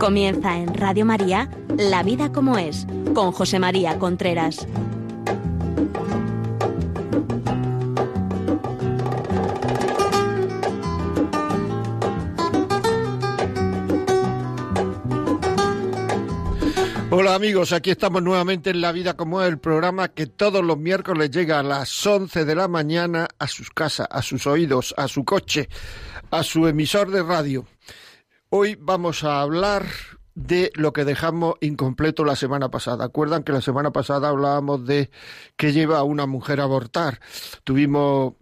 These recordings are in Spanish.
Comienza en Radio María La vida como es, con José María Contreras. Hola amigos, aquí estamos nuevamente en La Vida como es, el programa que todos los miércoles llega a las 11 de la mañana a sus casas, a sus oídos, a su coche, a su emisor de radio. Hoy vamos a hablar de lo que dejamos incompleto la semana pasada. ¿Acuerdan que la semana pasada hablábamos de qué lleva a una mujer a abortar? Tuvimos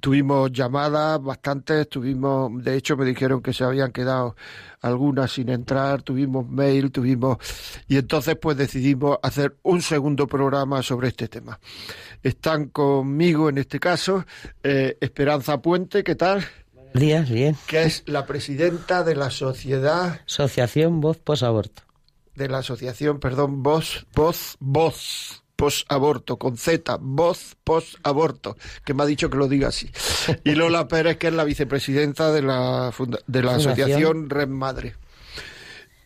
tuvimos llamadas bastantes, tuvimos, de hecho me dijeron que se habían quedado algunas sin entrar, tuvimos mail, tuvimos y entonces pues decidimos hacer un segundo programa sobre este tema. Están conmigo en este caso eh, Esperanza Puente, ¿qué tal? Buenos días, bien. Que es la presidenta de la sociedad Asociación Voz Posaborto. De la asociación, perdón, Voz, Voz, Voz post-aborto, con Z, voz post-aborto, que me ha dicho que lo diga así. Y Lola Pérez, que es la vicepresidenta de la, de la Asociación Red Madre.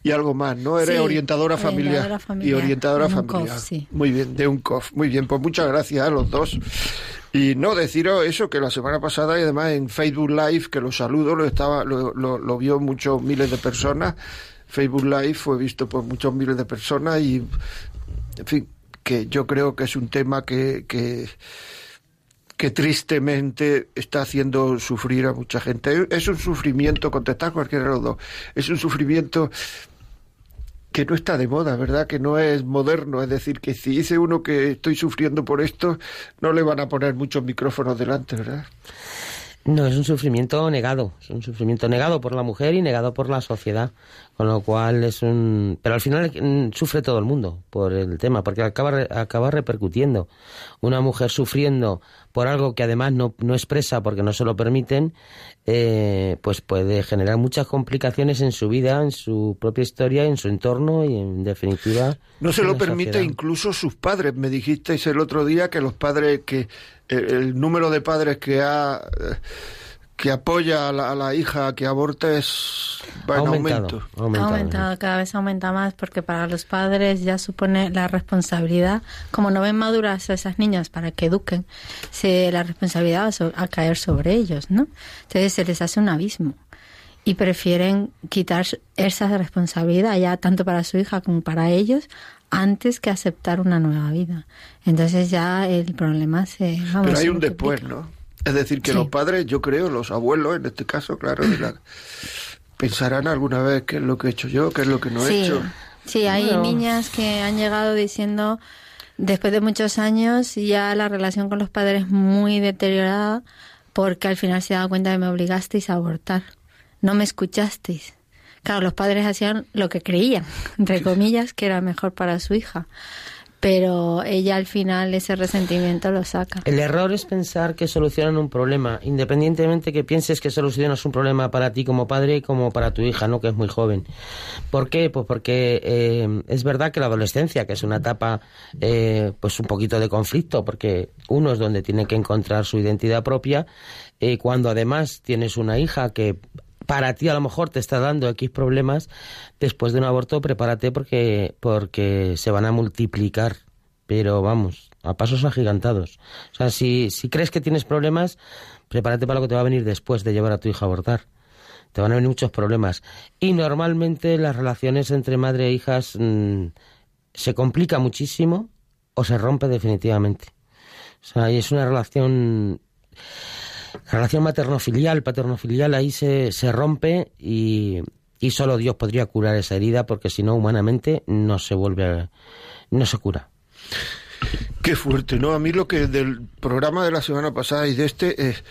Y algo más, ¿no? Eres Sí, orientadora familiar. orientadora familiar. Y orientadora familiar. COF, sí. Muy bien, de un COF. Muy bien, pues muchas gracias a los dos. Y no, deciros eso, que la semana pasada y además en Facebook Live, que lo saludo, lo, estaba, lo, lo, lo vio muchos miles de personas. Facebook Live fue visto por muchos miles de personas y, en fin, que yo creo que es un tema que, que, que tristemente está haciendo sufrir a mucha gente. Es un sufrimiento, contestar cualquiera de los dos, es un sufrimiento que no está de moda, ¿verdad? Que no es moderno. Es decir, que si dice uno que estoy sufriendo por esto, no le van a poner muchos micrófonos delante, ¿verdad? No, es un sufrimiento negado, es un sufrimiento negado por la mujer y negado por la sociedad, con lo cual es un... Pero al final mm, sufre todo el mundo por el tema, porque acaba, acaba repercutiendo. Una mujer sufriendo por algo que además no, no expresa porque no se lo permiten, eh, pues puede generar muchas complicaciones en su vida, en su propia historia, en su entorno y en definitiva... No se lo permite sociedad. incluso sus padres. Me dijisteis el otro día que los padres, que el, el número de padres que ha que apoya a la, a la hija que aborta es va Ha en aumentado, aumento. ha aumentado, ha aumentado, cada vez aumenta más porque para los padres ya supone la responsabilidad, como no ven maduras a esas niñas para que eduquen, se, la responsabilidad va a so- a caer sobre ellos, ¿no? Entonces se les hace un abismo y prefieren quitar esa responsabilidad ya tanto para su hija como para ellos antes que aceptar una nueva vida. Entonces ya el problema se... vamos, Pero hay un después, ¿no? Es decir, que Sí. los padres, yo creo, los abuelos, en este caso, claro, la- pensarán alguna vez qué es lo que he hecho yo, qué es lo que no he sí, hecho. Sí, hay Bueno. niñas que han llegado diciendo, después de muchos años, ya la relación con los padres muy deteriorada, porque al final se daba cuenta de me obligasteis a abortar, no me escuchasteis. Claro, los padres hacían lo que creían, entre comillas, que era mejor para su hija, pero ella al final ese resentimiento lo saca. El error es pensar que solucionan un problema, independientemente que pienses que solucionas un problema para ti como padre y como para tu hija, ¿no? Que es muy joven. ¿Por qué? Pues porque eh, es verdad que la adolescencia, que es una etapa, eh, pues un poquito de conflicto, porque uno es donde tiene que encontrar su identidad propia, y cuando además tienes una hija que para ti a lo mejor te está dando X problemas, después de un aborto prepárate porque, porque se van a multiplicar, pero vamos, a pasos agigantados. O sea, si, si crees que tienes problemas, prepárate para lo que te va a venir después de llevar a tu hija a abortar. Te van a venir muchos problemas. Y normalmente las relaciones entre madre e hijas mm, se complica muchísimo o se rompe definitivamente. O sea, y es una relación la relación materno-filial, paterno-filial ahí se, se rompe y, y solo Dios podría curar esa herida porque si no humanamente no se vuelve a- no se cura. Qué fuerte, ¿no? A mí lo que del programa de la semana pasada y de este es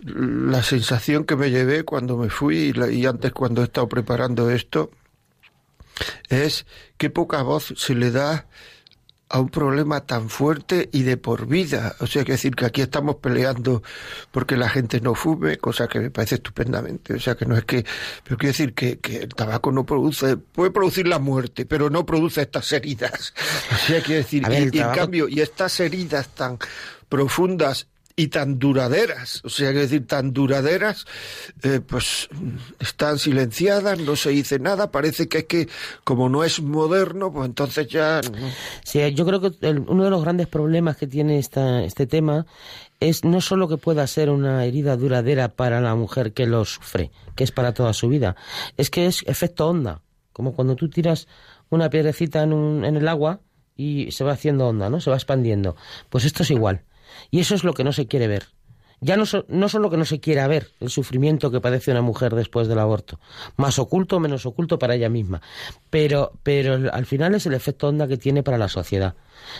la sensación que me llevé cuando me fui y, y antes cuando he estado preparando esto es qué poca voz se le da a un problema tan fuerte y de por vida. O sea, que decir que aquí estamos peleando porque la gente no fume, cosa que me parece estupendamente. O sea, que no es que... Pero quiero decir que, que el tabaco no produce... Puede producir la muerte, pero no produce estas heridas. O sea, quiero decir... Ver, y- en cambio, y estas heridas tan profundas y tan duraderas, o sea, que decir, tan duraderas, eh, pues están silenciadas, no se dice nada, parece que es que como no es moderno, pues entonces ya... Sí, yo creo que uno de los grandes problemas que tiene esta, este tema es no solo que pueda ser una herida duradera para la mujer que lo sufre, que es para toda su vida, es que es efecto onda, como cuando tú tiras una piedrecita en, un, en el agua y se va haciendo onda, ¿no? Se va expandiendo. Pues esto es igual. Y eso es lo que no se quiere ver. Ya no, no solo que no se quiera ver el sufrimiento que padece una mujer después del aborto, más oculto o menos oculto para ella misma, pero, pero al final es el efecto onda que tiene para la sociedad.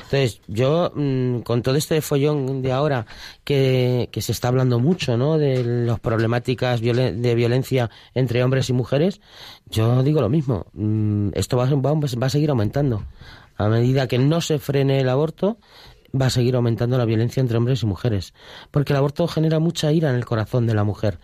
Entonces, yo, mm, con todo este follón de ahora que, que se está hablando mucho, ¿no? De las problemáticas de violencia entre hombres y mujeres, yo digo lo mismo. Mm, esto va, va a seguir aumentando. A medida que no se frene el aborto, va a seguir aumentando la violencia entre hombres y mujeres, porque el aborto genera mucha ira en el corazón de la mujer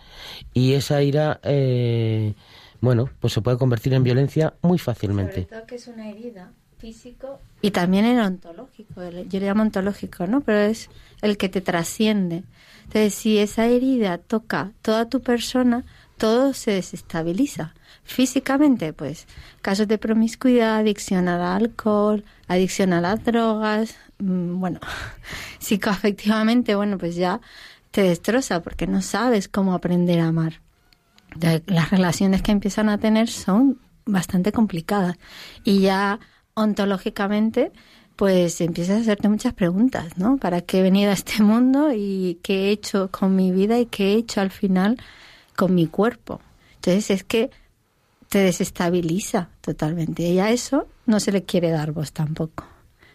y esa ira, eh, bueno, pues se puede convertir en violencia muy fácilmente. Sobre todo que es una herida físico y también en ontológico, yo le llamo ontológico, ¿no? Pero es el que te trasciende. Entonces, si esa herida toca toda tu persona, todo se desestabiliza. Físicamente, pues casos de promiscuidad, adicción al alcohol, adicción a las drogas, bueno, psicoafectivamente, bueno, pues ya te destroza porque no sabes cómo aprender a amar. Las relaciones que empiezan a tener son bastante complicadas y ya ontológicamente pues empiezas a hacerte muchas preguntas, ¿no? ¿Para qué he venido a este mundo y qué he hecho con mi vida y qué he hecho al final con mi cuerpo? Entonces es que te desestabiliza totalmente. Y a eso no se le quiere dar voz tampoco,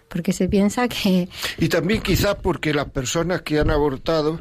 porque se piensa que... Y también quizás porque las personas que han abortado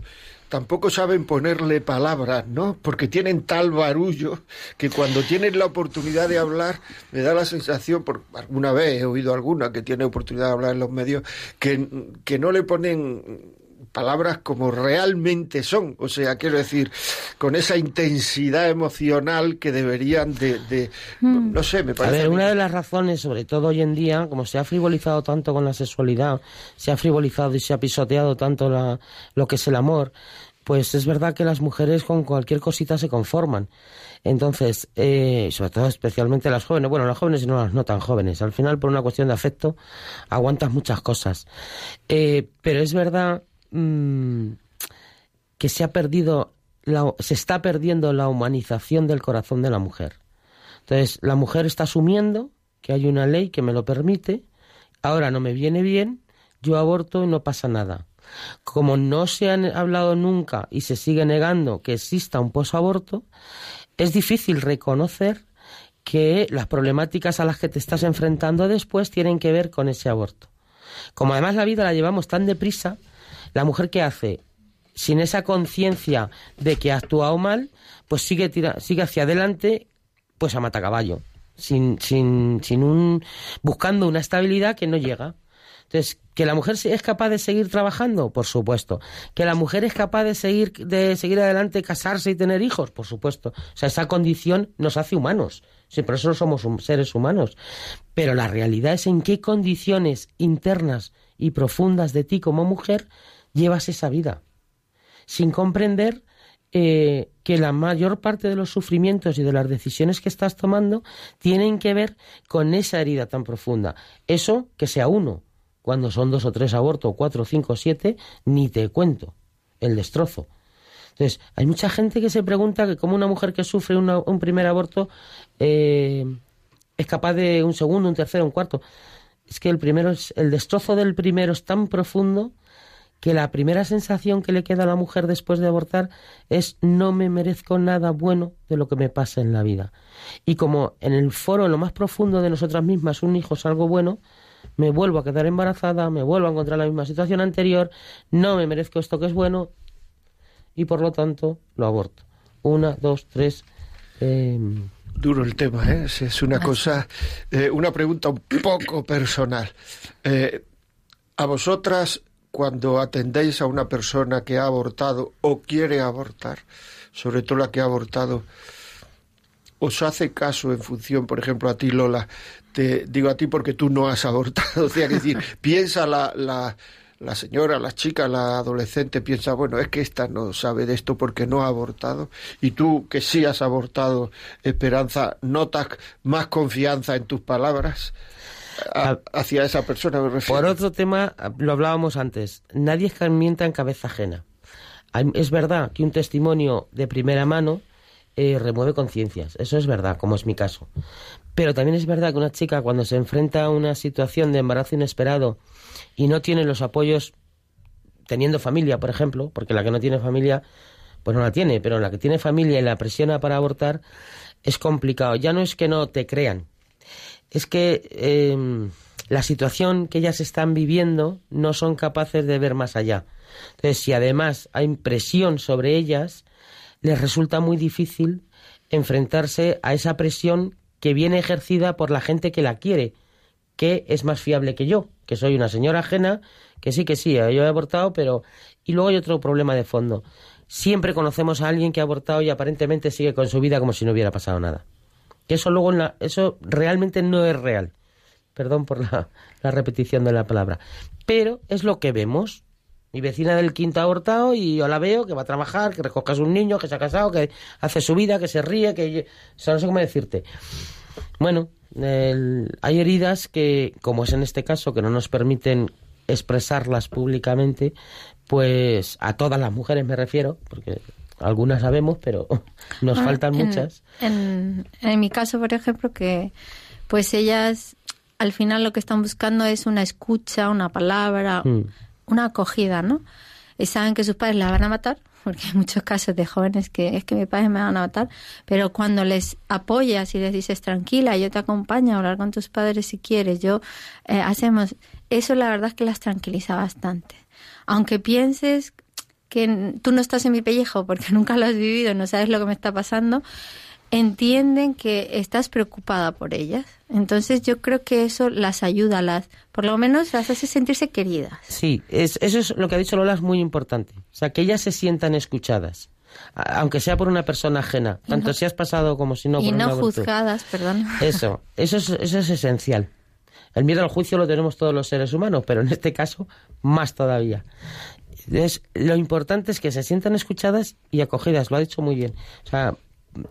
tampoco saben ponerle palabras, ¿no? Porque tienen tal barullo que cuando tienen la oportunidad de hablar, me da la sensación, por alguna vez he oído alguna que tiene oportunidad de hablar en los medios, que, que no le ponen palabras como realmente son, o sea, quiero decir, con esa intensidad emocional que deberían de, mm. no sé, me parece. A ver, una de las razones, sobre todo hoy en día, como se ha frivolizado tanto con la sexualidad, se ha frivolizado y se ha pisoteado tanto la, lo que es el amor, pues es verdad que las mujeres con cualquier cosita se conforman. Entonces, eh, sobre todo especialmente las jóvenes, bueno, las jóvenes y no las no tan jóvenes, al final por una cuestión de afecto aguantas muchas cosas. Eh, pero es verdad Mm, que se ha perdido, se está perdiendo la humanización del corazón de la mujer. Entonces, la mujer está asumiendo que hay una ley que me lo permite, ahora no me viene bien, yo aborto y no pasa nada. Como no se han hablado nunca y se sigue negando que exista un posaborto, es difícil reconocer que las problemáticas a las que te estás enfrentando después tienen que ver con ese aborto. Como además la vida la llevamos tan deprisa, la mujer que hace sin esa conciencia de que ha actuado mal, pues sigue, sigue hacia adelante, pues a matacaballo, sin, sin, sin un, buscando una estabilidad que no llega. Entonces, ¿que la mujer es capaz de seguir trabajando? Por supuesto. ¿Que la mujer es capaz de seguir, de seguir adelante, casarse y tener hijos? Por supuesto. O sea, esa condición nos hace humanos. Sí, por eso somos seres humanos. Pero la realidad es en qué condiciones internas y profundas de ti como mujer llevas esa vida, sin comprender eh, que la mayor parte de los sufrimientos y de las decisiones que estás tomando tienen que ver con esa herida tan profunda. Eso que sea uno, cuando son dos o tres abortos, cuatro, cinco, siete, ni te cuento el destrozo. Entonces, hay mucha gente que se pregunta que cómo una mujer que sufre un primer aborto eh, es capaz de un segundo, un tercero, un cuarto. Es que el primero el destrozo del primero es tan profundo que la primera sensación que le queda a la mujer después de abortar es no me merezco nada bueno de lo que me pasa en la vida. Y como en el foro, en lo más profundo de nosotras mismas, un hijo es algo bueno, me vuelvo a quedar embarazada, me vuelvo a encontrar la misma situación anterior, no me merezco esto que es bueno y por lo tanto lo aborto. Una, dos, tres. Em, Duro el tema, ¿eh? Es una cosa, eh, una pregunta un poco personal. Eh, a vosotras cuando atendéis a una persona que ha abortado o quiere abortar, sobre todo la que ha abortado, os hace caso en función, por ejemplo, a ti, Lola, te digo a ti porque tú no has abortado, o sea, decir, piensa la, la, la señora, la chica, la adolescente piensa, bueno, es que esta no sabe de esto porque no ha abortado, y tú que sí has abortado, Esperanza, ¿notas más confianza en tus palabras? Hacia esa persona me refiero. Por otro tema, lo hablábamos antes, nadie mienta en cabeza ajena. Es verdad que un testimonio de primera mano eh, remueve conciencias, eso es verdad, como es mi caso. Pero también es verdad que una chica cuando se enfrenta a una situación de embarazo inesperado y no tiene los apoyos teniendo familia, por ejemplo, porque la que no tiene familia, pues no la tiene, pero la que tiene familia y la presiona para abortar, es complicado. Ya no es que no te crean, es que em, la situación que ellas están viviendo no son capaces de ver más allá. Entonces, si además hay presión sobre ellas, les resulta muy difícil enfrentarse a esa presión que viene ejercida por la gente que la quiere, que es más fiable que yo, que soy una señora ajena, que sí, que sí, yo he abortado, pero... Y luego hay otro problema de fondo. Siempre conocemos a alguien que ha abortado y aparentemente sigue con su vida como si no hubiera pasado nada. Que eso luego, en la... eso realmente no es real. Perdón por la, la repetición de la palabra. Pero es lo que vemos. Mi vecina del quinto abortado y yo la veo que va a trabajar, que recoge a un niño, que se ha casado, que hace su vida, que se ríe, que... O sea, no sé cómo decirte. Bueno, hay heridas que, como es en este caso, que no nos permiten expresarlas públicamente, pues a todas las mujeres me refiero, porque algunas sabemos, pero nos ah, faltan muchas. En, en mi caso, por ejemplo, que pues ellas al final lo que están buscando es una escucha, una palabra, mm. una acogida, ¿no? Y saben que sus padres la van a matar, porque hay muchos casos de jóvenes que es que mis padres me van a matar, pero cuando les apoyas y les dices tranquila, yo te acompaño a hablar con tus padres si quieres, yo eh, hacemos, eso la verdad es que las tranquiliza bastante. Aunque pienses que tú no estás en mi pellejo porque nunca lo has vivido, no sabes lo que me está pasando, entienden que estás preocupada por ellas. Entonces yo creo que eso las ayuda, las, por lo menos las hace sentirse queridas. Sí, es, eso es lo que ha dicho Lola, es muy importante. O sea, que ellas se sientan escuchadas, aunque sea por una persona ajena, tanto si has pasado como si no. Y no juzgadas, perdón. Eso, eso es, eso es esencial. El miedo al juicio lo tenemos todos los seres humanos, pero en este caso más todavía. Entonces, lo importante es que se sientan escuchadas y acogidas, lo ha dicho muy bien. O sea,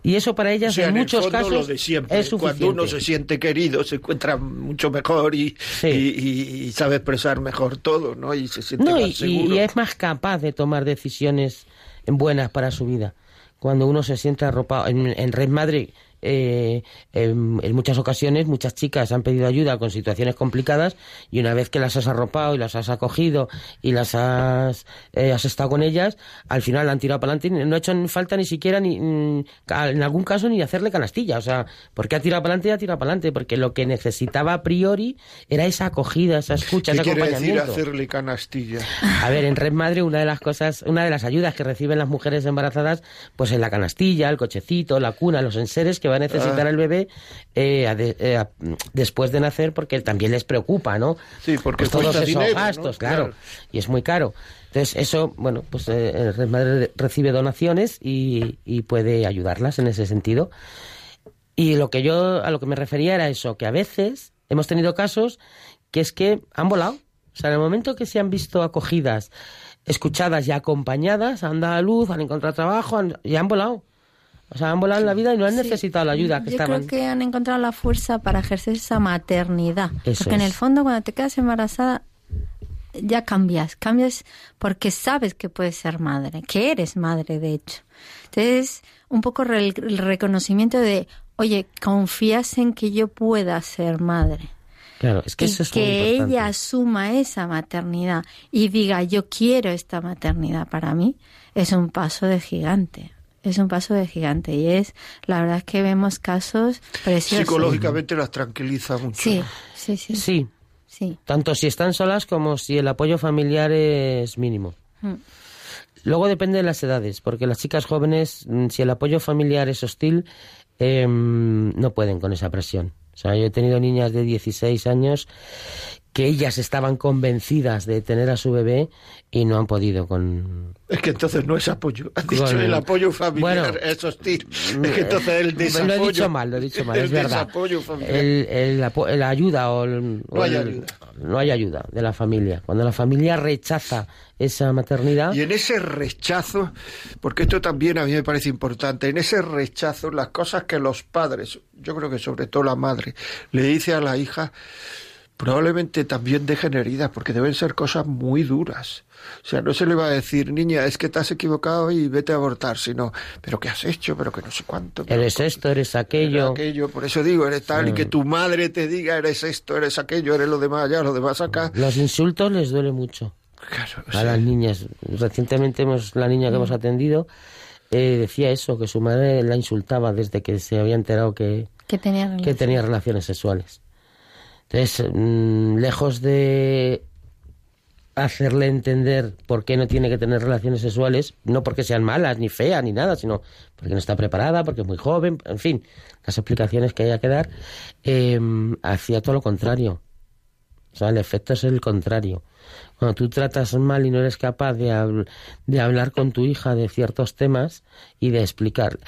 y eso para ellas en, muchos casos es Cuando uno se siente querido, se encuentra mucho mejor y, y, sabe expresar mejor todo, ¿no? Y se siente más seguro. Y, es más capaz de tomar decisiones buenas para su vida. Cuando uno se siente arropado. En, en Red Madrid eh, en, muchas ocasiones muchas chicas han pedido ayuda con situaciones complicadas y una vez que las has arropado y las has acogido y las has, eh, has estado con ellas, al final han tirado para adelante y no ha hecho falta ni siquiera ni mm, en algún caso ni hacerle canastilla, o sea, porque ha tirado para adelante y ha tirado para adelante, porque lo que necesitaba a priori era esa acogida, esa escucha, ese acompañamiento. Decir hacerle canastilla? A ver, en Red Madre una de las cosas, una de las ayudas que reciben las mujeres embarazadas, pues es la canastilla, el cochecito, la cuna, los enseres que va a necesitar ah. el bebé eh, eh, después de nacer porque también les preocupa, ¿no? Sí, porque pues todos esos gastos, claro, y es muy caro. Entonces, eso, bueno, pues eh, Red Madre recibe donaciones y, y, puede ayudarlas en ese sentido. Y lo que yo, a lo que me refería era eso, que a veces hemos tenido casos que es que han volado. O sea, en el momento que se han visto acogidas, escuchadas y acompañadas, han dado a luz, han encontrado trabajo, han, y han volado. O sea, han volado en la vida y no han necesitado la ayuda que Yo creo que han encontrado la fuerza para ejercer esa maternidad. porque en el fondo cuando te quedas embarazada ya cambias, cambias porque sabes que puedes ser madre, que eres madre de hecho. Entonces, un poco el reconocimiento de, oye, confías en que yo pueda ser madre. Claro, es que eso es que ella asuma esa maternidad y diga, yo quiero esta maternidad para mí, es un paso de gigante es un paso de gigante y es, la verdad es que vemos casos preciosos. Psicológicamente las tranquiliza mucho. Sí, sí, sí. Sí. Tanto si están solas como si el apoyo familiar es mínimo. Mm. Luego depende de las edades, porque las chicas jóvenes, mm, si el apoyo familiar es hostil, em, no pueden con esa presión. O sea, yo he tenido niñas de 16 años que ellas estaban convencidas de tener a su bebé y no han podido con... Es que entonces no es apoyo. Has dicho el, apoyo familiar, bueno, eso es Es que entonces el desapoyo... Lo he dicho mal, lo he dicho mal, es verdad. El, el, el, ayuda o... no hay ayuda. No hay ayuda de la familia. Cuando la familia rechaza esa maternidad... Y en ese rechazo, porque esto también a mí me parece importante, en ese rechazo las cosas que los padres, yo creo que sobre todo la madre, le dice a la hija probablemente también dejen heridas, porque deben ser cosas muy duras. O sea, no se le va a decir, niña, es que te has equivocado y vete a abortar, sino, pero ¿qué has hecho? Pero que no sé cuánto. Eres esto, eres aquello. aquello, por eso digo, eres tal, y que tu madre te diga, eres esto, eres aquello, eres lo demás allá, lo demás acá. Los insultos les duele mucho. Claro, a las niñas. Recientemente hemos, la niña que hemos mm. atendido eh, decía eso, que su madre la insultaba desde que se había enterado que, que tenía relaciones sexuales. Entonces, mm, lejos de hacerle entender por qué no tiene que tener relaciones sexuales, no porque sean malas, ni feas, ni nada, sino porque no está preparada, porque es muy joven, en fin, las explicaciones que haya que dar, eh, hacía todo lo contrario. O sea, el efecto es el contrario. Cuando tú tratas mal y no eres capaz de, de hablar con tu hija de ciertos temas y de explicar.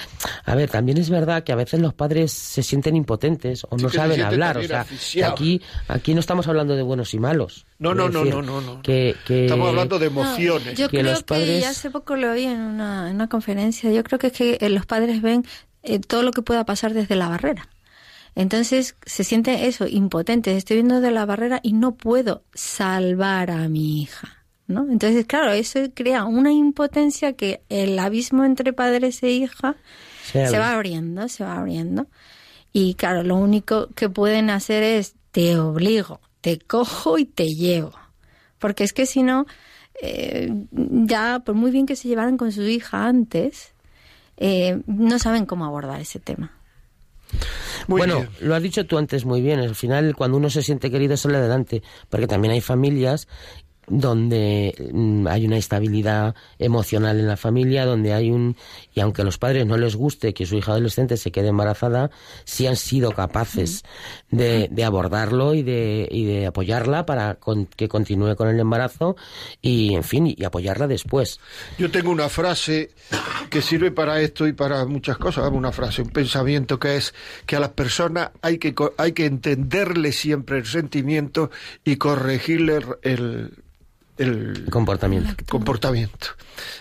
A ver, también es verdad que a veces los padres se sienten impotentes o no saben hablar. O sea, aquí, aquí no estamos hablando de buenos y malos. No, no, no, no, no, Que, estamos hablando de emociones. yo creo los padres... que hace poco lo oí en una, en una conferencia. Yo creo que es que eh, los padres ven eh, todo lo que pueda pasar desde la barrera. Entonces se siente eso, impotente. Estoy viendo de la barrera y no puedo salvar a mi hija. ¿no? Entonces, claro, eso crea una impotencia que el abismo entre padres e hija se, va abriendo, se va abriendo. Y claro, lo único que pueden hacer es te obligo, te cojo y te llevo. Porque es que si no, eh, ya por muy bien que se llevaran con su hija antes, eh, no saben cómo abordar ese tema bueno, lo has dicho tú antes muy bien. Al final, cuando uno se siente querido, sale adelante. Porque también hay familias donde mm, hay una estabilidad emocional en la familia, donde hay un y aunque a los padres no les guste que su hija adolescente se quede embarazada, sí han sido capaces de, de abordarlo y de, y de apoyarla para que continúe con el embarazo y en fin y apoyarla después. Yo tengo una frase que sirve para esto y para muchas cosas, una frase, un pensamiento que es que a las personas hay que hay que entenderle siempre el sentimiento y corregirle el el comportamiento. comportamiento.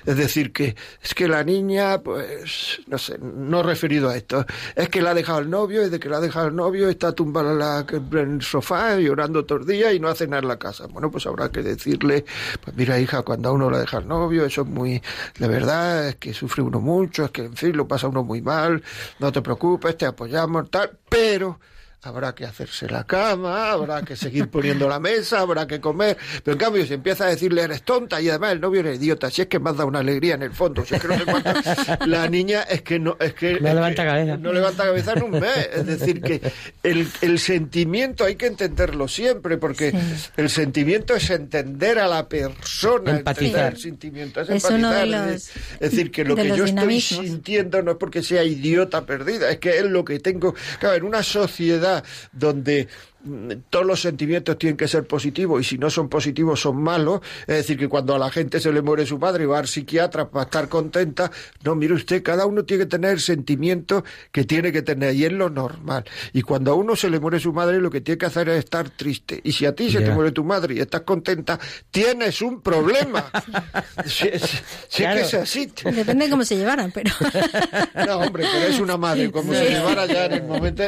Es decir, que es que la niña, pues, no sé, no referido a esto, es que la ha dejado el novio, y de que la ha dejado el novio está tumbada en, el sofá llorando todo el día y no hace nada en la casa. Bueno, pues habrá que decirle, pues mira hija, cuando a uno la deja el novio, eso es muy, de verdad, es que sufre uno mucho, es que en fin, lo pasa uno muy mal, no te preocupes, te apoyamos, tal, pero habrá que hacerse la cama, habrá que seguir poniendo la mesa, habrá que comer. Pero en cambio, si empieza a decirle eres tonta y además el novio eres idiota, si es que me has dado una alegría en el fondo, si es que no sé cuánto, la niña es que no, es que, no levanta cabeza. No levanta cabeza en un mes. Es decir, que el, el sentimiento hay que entenderlo siempre, porque el sentimiento es entender a la persona. Empatizar. El sentimiento es, empatizar. es, decir, que lo que yo estoy sintiendo no es porque sea idiota perdida, es que es lo que tengo. Claro, en una sociedad donde todos los sentimientos tienen que ser positivos y si no son positivos son malos. Es decir, que cuando a la gente se le muere su padre va al psiquiatra para estar contenta. No, mire usted, cada uno tiene que tener el sentimiento que tiene que tener y es lo normal. Y cuando a uno se le muere su madre, lo que tiene que hacer es estar triste. Y si a ti se te muere tu madre y estás contenta, tienes un problema. si, que es así. Depende de cómo se llevaran, pero. no, hombre, pero es una madre, como se llevara ya en el momento.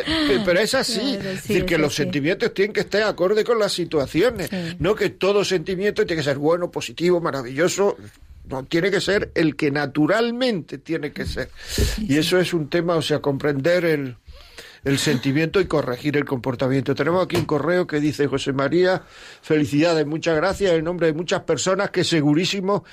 Pero es así. es decir, que los sentimientos sentimientos tienen que estar acorde con las situaciones, no que todo sentimiento tiene que ser bueno, positivo, maravilloso. No, tiene que ser el que naturalmente tiene que ser. y eso es un tema, o sea, comprender el, el sentimiento y corregir el comportamiento. Tenemos aquí un correo que dice José María, felicidades, muchas gracias en nombre de muchas personas que segurísimo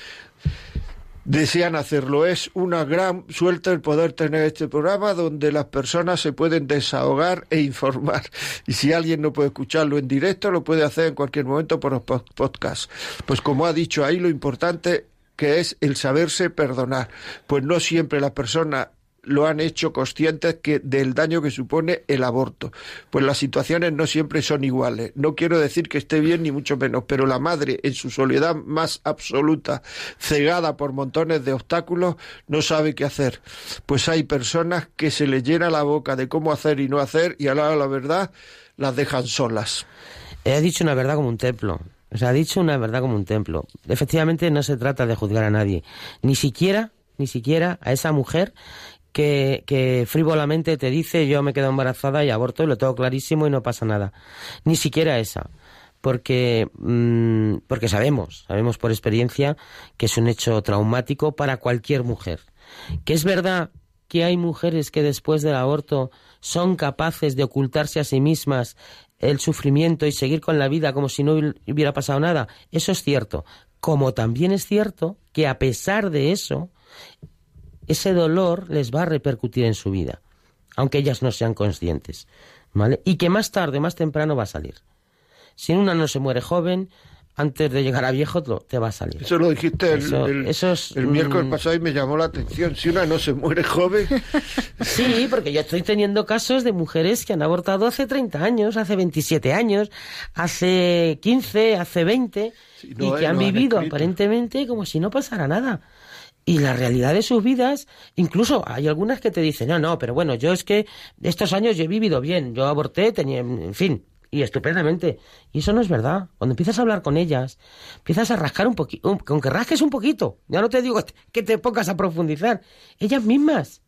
desean hacerlo. Es una gran suerte el poder tener este programa donde las personas se pueden desahogar e informar. Y si alguien no puede escucharlo en directo, lo puede hacer en cualquier momento por los podcasts. Pues como ha dicho ahí, lo importante que es el saberse perdonar. Pues no siempre la persona lo han hecho conscientes que del daño que supone el aborto. Pues las situaciones no siempre son iguales. No quiero decir que esté bien ni mucho menos, pero la madre en su soledad más absoluta, cegada por montones de obstáculos, no sabe qué hacer. Pues hay personas que se les llena la boca de cómo hacer y no hacer y a la, la verdad las dejan solas. He dicho una verdad como un templo. O sea, ha dicho una verdad como un templo. Efectivamente, no se trata de juzgar a nadie. Ni siquiera, ni siquiera a esa mujer que, frívolamente te dice yo me quedo embarazada y aborto y lo tengo clarísimo y no pasa nada. Ni siquiera esa. Porque, mm, porque sabemos, sabemos por experiencia que es un hecho traumático para cualquier mujer. Que es verdad que hay mujeres que después del aborto son capaces de ocultarse a sí mismas el sufrimiento y seguir con la vida como si no hubiera pasado nada. Eso es cierto. Como también es cierto que a pesar de eso, ese dolor les va a repercutir en su vida, aunque ellas no sean conscientes. ¿Vale? Y que más tarde, más temprano va a salir. Si una no se muere joven, antes de llegar a viejo te va a salir. Eso lo dijiste el, el, miércoles mm, pasado y me llamó la atención. Si una no se muere joven. Sí, porque yo estoy teniendo casos de mujeres que han abortado hace 30 años, hace 27 años, hace 15, hace 20, y que han vivido aparentemente como si no pasara nada. Y la realidad de sus vidas, incluso hay algunas que te dicen, no, no, pero bueno, yo es que estos años yo he vivido bien, yo aborté, tenía, en fin, y estupendamente. Y eso no es verdad. Cuando empiezas a hablar con ellas, empiezas a rascar un poquito, con que rasques un poquito, ya no te digo que te pongas a profundizar, ellas mismas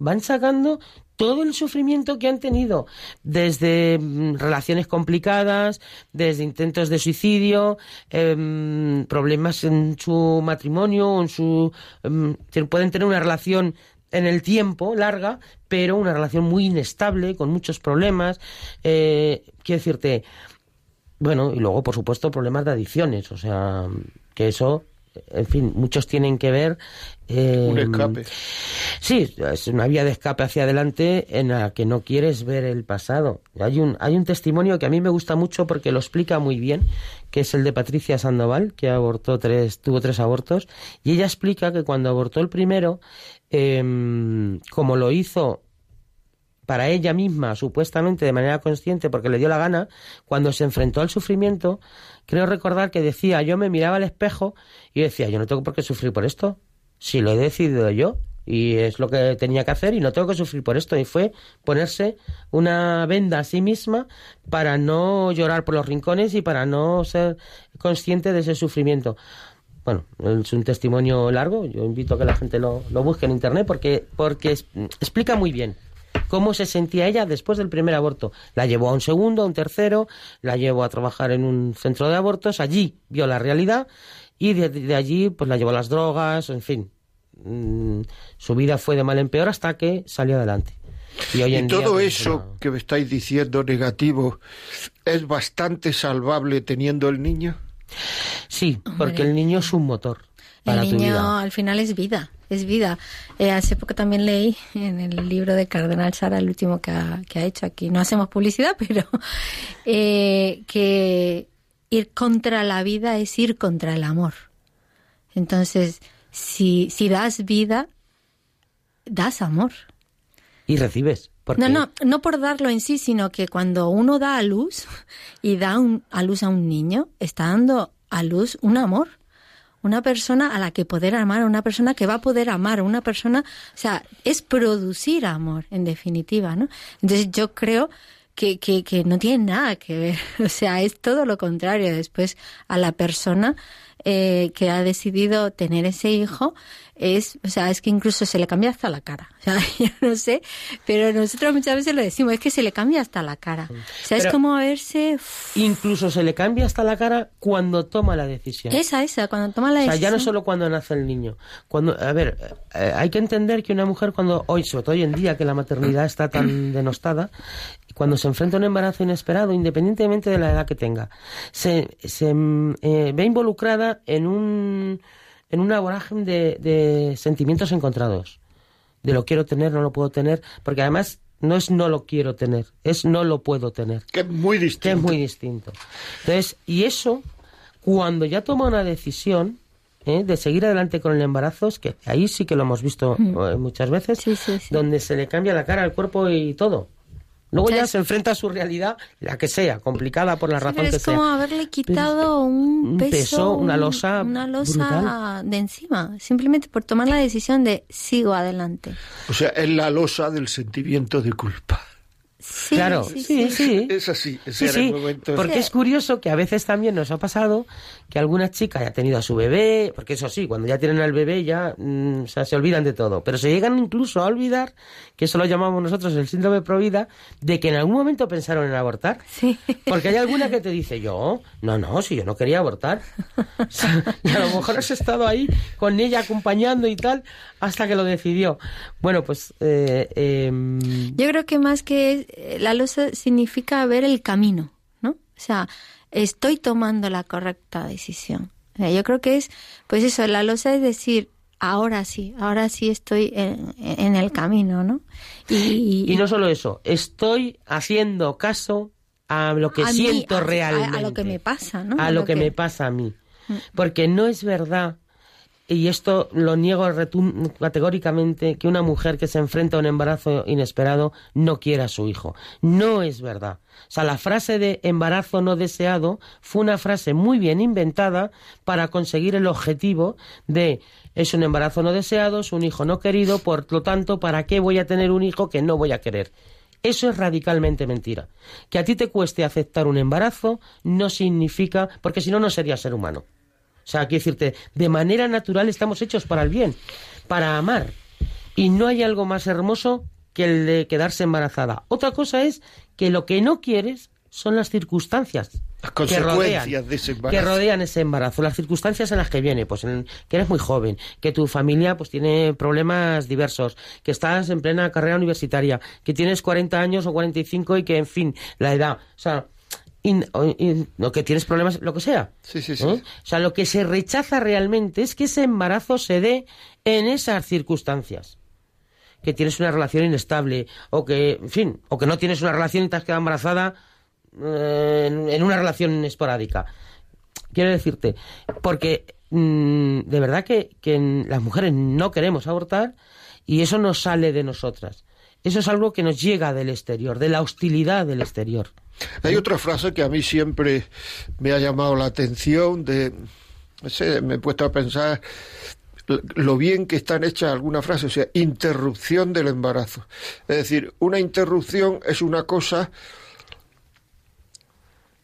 van sacando todo el sufrimiento que han tenido, desde mm, relaciones complicadas, desde intentos de suicidio, em, problemas en su matrimonio, en su em, pueden tener una relación en el tiempo, larga, pero una relación muy inestable, con muchos problemas. Eh, quiero decirte, bueno, y luego, por supuesto, problemas de adicciones, o sea, que eso, en fin, muchos tienen que ver. Eh, un escape. Sí, es una vía de escape hacia adelante en la que no quieres ver el pasado. Hay un, hay un testimonio que a mí me gusta mucho porque lo explica muy bien, que es el de Patricia Sandoval, que abortó tres, tuvo tres abortos, y ella explica que cuando abortó el primero, eh, como lo hizo para ella misma, supuestamente de manera consciente, porque le dio la gana, cuando se enfrentó al sufrimiento, creo recordar que decía, yo me miraba al espejo y decía, yo no tengo por qué sufrir por esto, si lo he decidido yo, y es lo que tenía que hacer y no tengo que sufrir por esto. Y fue ponerse una venda a sí misma para no llorar por los rincones y para no ser consciente de ese sufrimiento. Bueno, es un testimonio largo, yo invito a que la gente lo, busque en internet porque, porque explica muy bien cómo se sentía ella después del primer aborto. La llevó a un segundo, a un tercero, la llevó a trabajar en un centro de abortos, allí vio la realidad y de, allí pues la llevó a las drogas, en fin. Mm, su vida fue de mal en peor hasta que salió adelante. Y, hoy en todo pues, eso que me estáis diciendo negativo es bastante salvable teniendo el niño. Sí, porque el niño es un motor. El niño al final es vida, es vida. Eh, hace poco también leí en el libro de Cardenal Sara, el último que ha, hecho aquí, no hacemos publicidad, pero eh, que ir contra la vida es ir contra el amor. Entonces, si, si das vida, das amor. Y recibes. No, no, no por darlo en sí, sino que cuando uno da a luz y da a luz a un niño, está dando a luz un amor. Una persona a la que poder amar, una persona que va a poder amar, una persona, o sea, es producir amor, en definitiva, ¿no? Entonces yo creo que, que, que no tiene nada que ver, o sea, es todo lo contrario. Después a la persona eh, que ha decidido tener ese hijo, es, o sea, es que incluso se le cambia hasta la cara. O sea, yo no sé, pero nosotros muchas veces lo decimos, es que se le cambia hasta la cara. O sea, es como verse... Incluso se le cambia hasta la cara cuando toma la decisión. Esa, esa, cuando toma la decisión. O sea, ya no solo cuando nace el niño. Cuando, a ver, eh, hay que entender que una mujer cuando, hoy, sobre todo hoy en día que la maternidad está tan denostada, cuando se enfrenta a un embarazo inesperado, independientemente de la edad que tenga, se, se mm, eh, ve involucrada en un en una vorágine de, sentimientos encontrados. De lo quiero tener, no lo puedo tener, porque además no es no lo quiero tener, es no lo puedo tener. Que es muy distinto. Que es muy distinto. Entonces, y eso, cuando ya toma una decisión, ¿eh? de seguir adelante con el embarazo, es que ahí sí que lo hemos visto eh, muchas veces, Sí, sí, sí. donde se le cambia la cara al cuerpo y todo. Luego ya Entonces- se enfrenta a su realidad, la que sea, complicada por la Sí, razón pero que es como sea. haberle quitado un un peso, peso, una un- losa una losa de encima, simplemente por tomar la decisión de sigo adelante. O sea, es la losa del sentimiento de culpa. Sí, claro, sí, sí, sí. Es así, ese Sí, momento. porque es curioso que a veces también nos ha pasado que alguna chica haya tenido a su bebé, porque eso sí, cuando ya tienen al bebé ya mm, o sea, se olvidan de todo, pero se llegan incluso a olvidar, que eso lo llamamos nosotros el síndrome Provida, de que en algún momento pensaron en abortar. Sí. Porque hay alguna que te dice, yo, no, no, si yo no quería abortar. O sea, y a lo mejor has estado ahí con ella acompañando y tal, hasta que lo decidió. Bueno, pues... eh, em, Yo creo que más que la losa significa ver el camino, ¿no? O sea, estoy tomando la correcta decisión. Yo creo que es, pues eso, la losa es decir, ahora sí, ahora sí estoy en, en el camino, ¿no? Y, Y no solo eso, estoy haciendo caso a lo que A siento a- a- realmente. a lo que me pasa, ¿no? A, A lo lo que, que- me pasa a mí. Porque no es verdad, y esto lo niego categóricamente, que una mujer que se enfrenta a un embarazo inesperado no quiera a su hijo. No es verdad. O sea, la frase de embarazo no deseado fue una frase muy bien inventada para conseguir el objetivo de es un embarazo no deseado, es un hijo no querido, por lo tanto, ¿para qué voy a tener un hijo que no voy a querer? Eso es radicalmente mentira. Que a ti te cueste aceptar un embarazo no significa, porque si no, no serías ser humano. O sea, quiero decirte, de manera natural estamos hechos para el bien, para amar. Y no hay algo más hermoso que el de quedarse embarazada. Otra cosa es que lo que no quieres son las circunstancias. Las que rodean- de ese embarazo. Que rodean ese embarazo, las circunstancias en las que viene, pues en- que eres muy joven, que tu familia pues tiene problemas diversos, que estás en plena carrera universitaria, que tienes 40 años o 45 y que, en fin, la edad, o sea, in- o- in- o que tienes problemas, lo que sea. Sí, sí, sí. ¿eh? O sea, lo que se rechaza realmente es que ese embarazo se dé en esas circunstancias. Que tienes una relación inestable, o que, en fin, o que no tienes una relación y te has quedado embarazada eh, en, en una relación esporádica. Quiero decirte, porque mm, de verdad que, que las mujeres no queremos abortar y eso no sale de nosotras. Eso es algo que nos llega del exterior, de la hostilidad del exterior. Hay otra frase que a mí siempre me ha llamado la atención de sé, me he puesto a pensar lo bien que están hechas algunas frases, o sea, interrupción del embarazo. Es decir, una interrupción es una cosa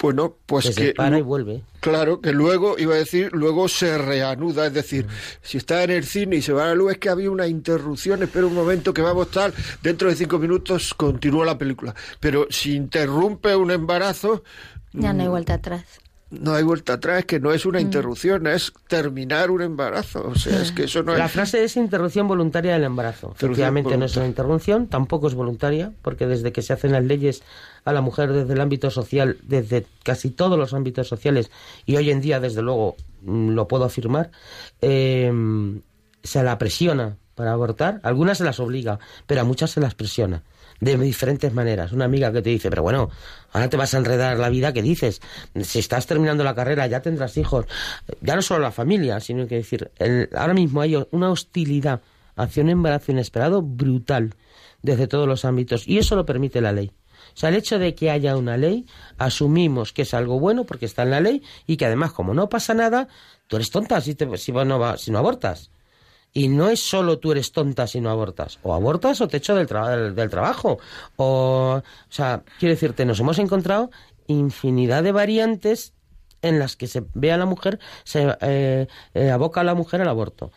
bueno, pues que que se para y vuelve. Claro, que luego, iba a decir, luego se reanuda. Es decir, si está en el cine y se va la luz, es que había una interrupción, espera un momento que vamos tal, dentro de cinco minutos continúa la película. Pero si interrumpe un embarazo, Ya no hay vuelta atrás. No hay vuelta atrás, que no es una interrupción, es terminar un embarazo. O sea, es que eso no La es... frase es interrupción voluntaria del embarazo. Efectivamente no es una interrupción, tampoco es voluntaria, porque desde que se hacen las leyes a la mujer desde el ámbito social, desde casi todos los ámbitos sociales, y hoy en día, desde luego, mm, lo puedo afirmar, eh, se la presiona para abortar. Algunas se las obliga, pero a muchas se las presiona. De diferentes maneras. Una amiga que te dice, pero bueno, ahora te vas a enredar la vida, ¿qué dices? Si estás terminando la carrera, ya tendrás hijos. Ya no solo la familia, sino que decir, el- ahora mismo hay una hostilidad hacia un embarazo inesperado brutal desde todos los ámbitos. Y eso lo permite la ley. O sea, el hecho de que haya una ley, asumimos que es algo bueno porque está en la ley y que además, como no pasa nada, tú eres tonta si, te- si, no, si no abortas. Y no es solo tú eres tonta si no abortas. O abortas o te echo del, traba- del, trabajo. O, o sea, quiero decirte, nos hemos encontrado infinidad de variantes en las que se ve a la mujer, se eh, eh, aboca a la mujer al aborto.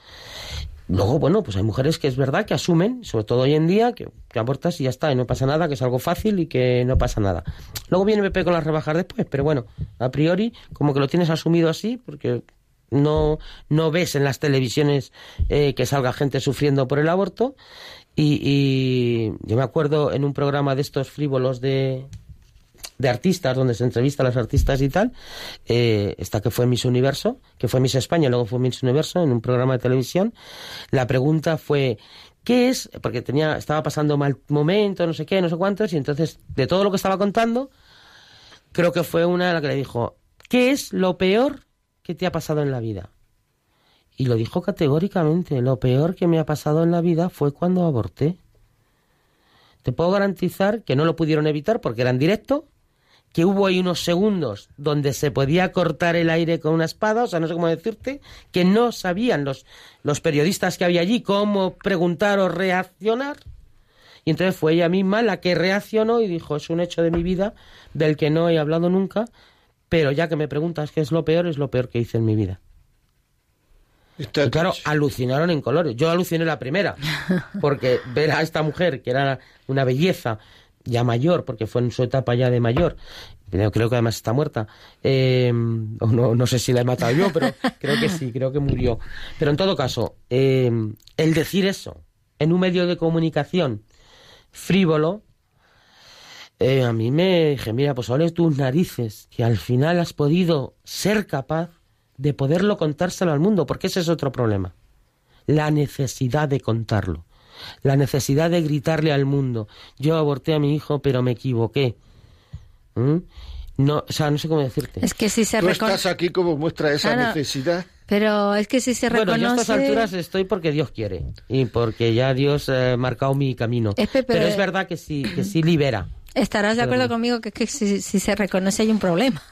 Luego, bueno, pues hay mujeres que es verdad que asumen, sobre todo hoy en día, que, abortas y ya está, y no pasa nada, que es algo fácil y que no pasa nada. Luego viene Pepe con las rebajas después, pero bueno, a priori, como que lo tienes asumido así, porque no, no ves en las televisiones eh, que salga gente sufriendo por el aborto. Y, yo me acuerdo en un programa de estos frívolos de, de artistas, donde se entrevista a los artistas y tal, eh, esta que fue Miss Universo, que fue Miss España, luego fue Miss Universo en un programa de televisión, la pregunta fue, ¿qué es? Porque tenía, estaba pasando mal momento, no sé qué, no sé cuántos, y entonces, de todo lo que estaba contando, creo que fue una la que le dijo, ¿qué es lo peor que te ha pasado en la vida? Y lo dijo categóricamente, lo peor que me ha pasado en la vida fue cuando aborté. Te puedo garantizar que no lo pudieron evitar porque eran directo, que hubo ahí unos segundos donde se podía cortar el aire con una espada, o sea, no sé cómo decirte, que no sabían los, los periodistas que había allí cómo preguntar o reaccionar. Y entonces fue ella misma la que reaccionó y dijo, es un hecho de mi vida del que no he hablado nunca, pero ya que me preguntas qué es lo peor, es lo peor que hice en mi vida. y claro, alucinaron en colores. Yo aluciné la primera, porque ver a esta mujer, que era una belleza, ya mayor, porque fue en su etapa ya de mayor, creo que además está muerta, eh, no, no, sé si la he matado yo, pero creo que sí, creo que murió. Pero en todo caso, eh, el decir eso en un medio de comunicación frívolo, eh, a mí me dije, mira, pues ahora tus narices, que al final has podido ser capaz de poderlo contárselo al mundo, porque ese es otro problema. La necesidad de contarlo. La necesidad de gritarle al mundo, yo aborté a mi hijo, pero me equivoqué. ¿Mm? No, o sea, no sé cómo decirte. Es que si se Tú estás aquí como muestra esa necesidad. Pero es que si se reconoce... Bueno, yo a estas alturas estoy porque Dios quiere y porque ya Dios ha marcado mi camino. pero es verdad que sí, que sí libera. Estarás de acuerdo conmigo que, que si, se reconoce hay un problema.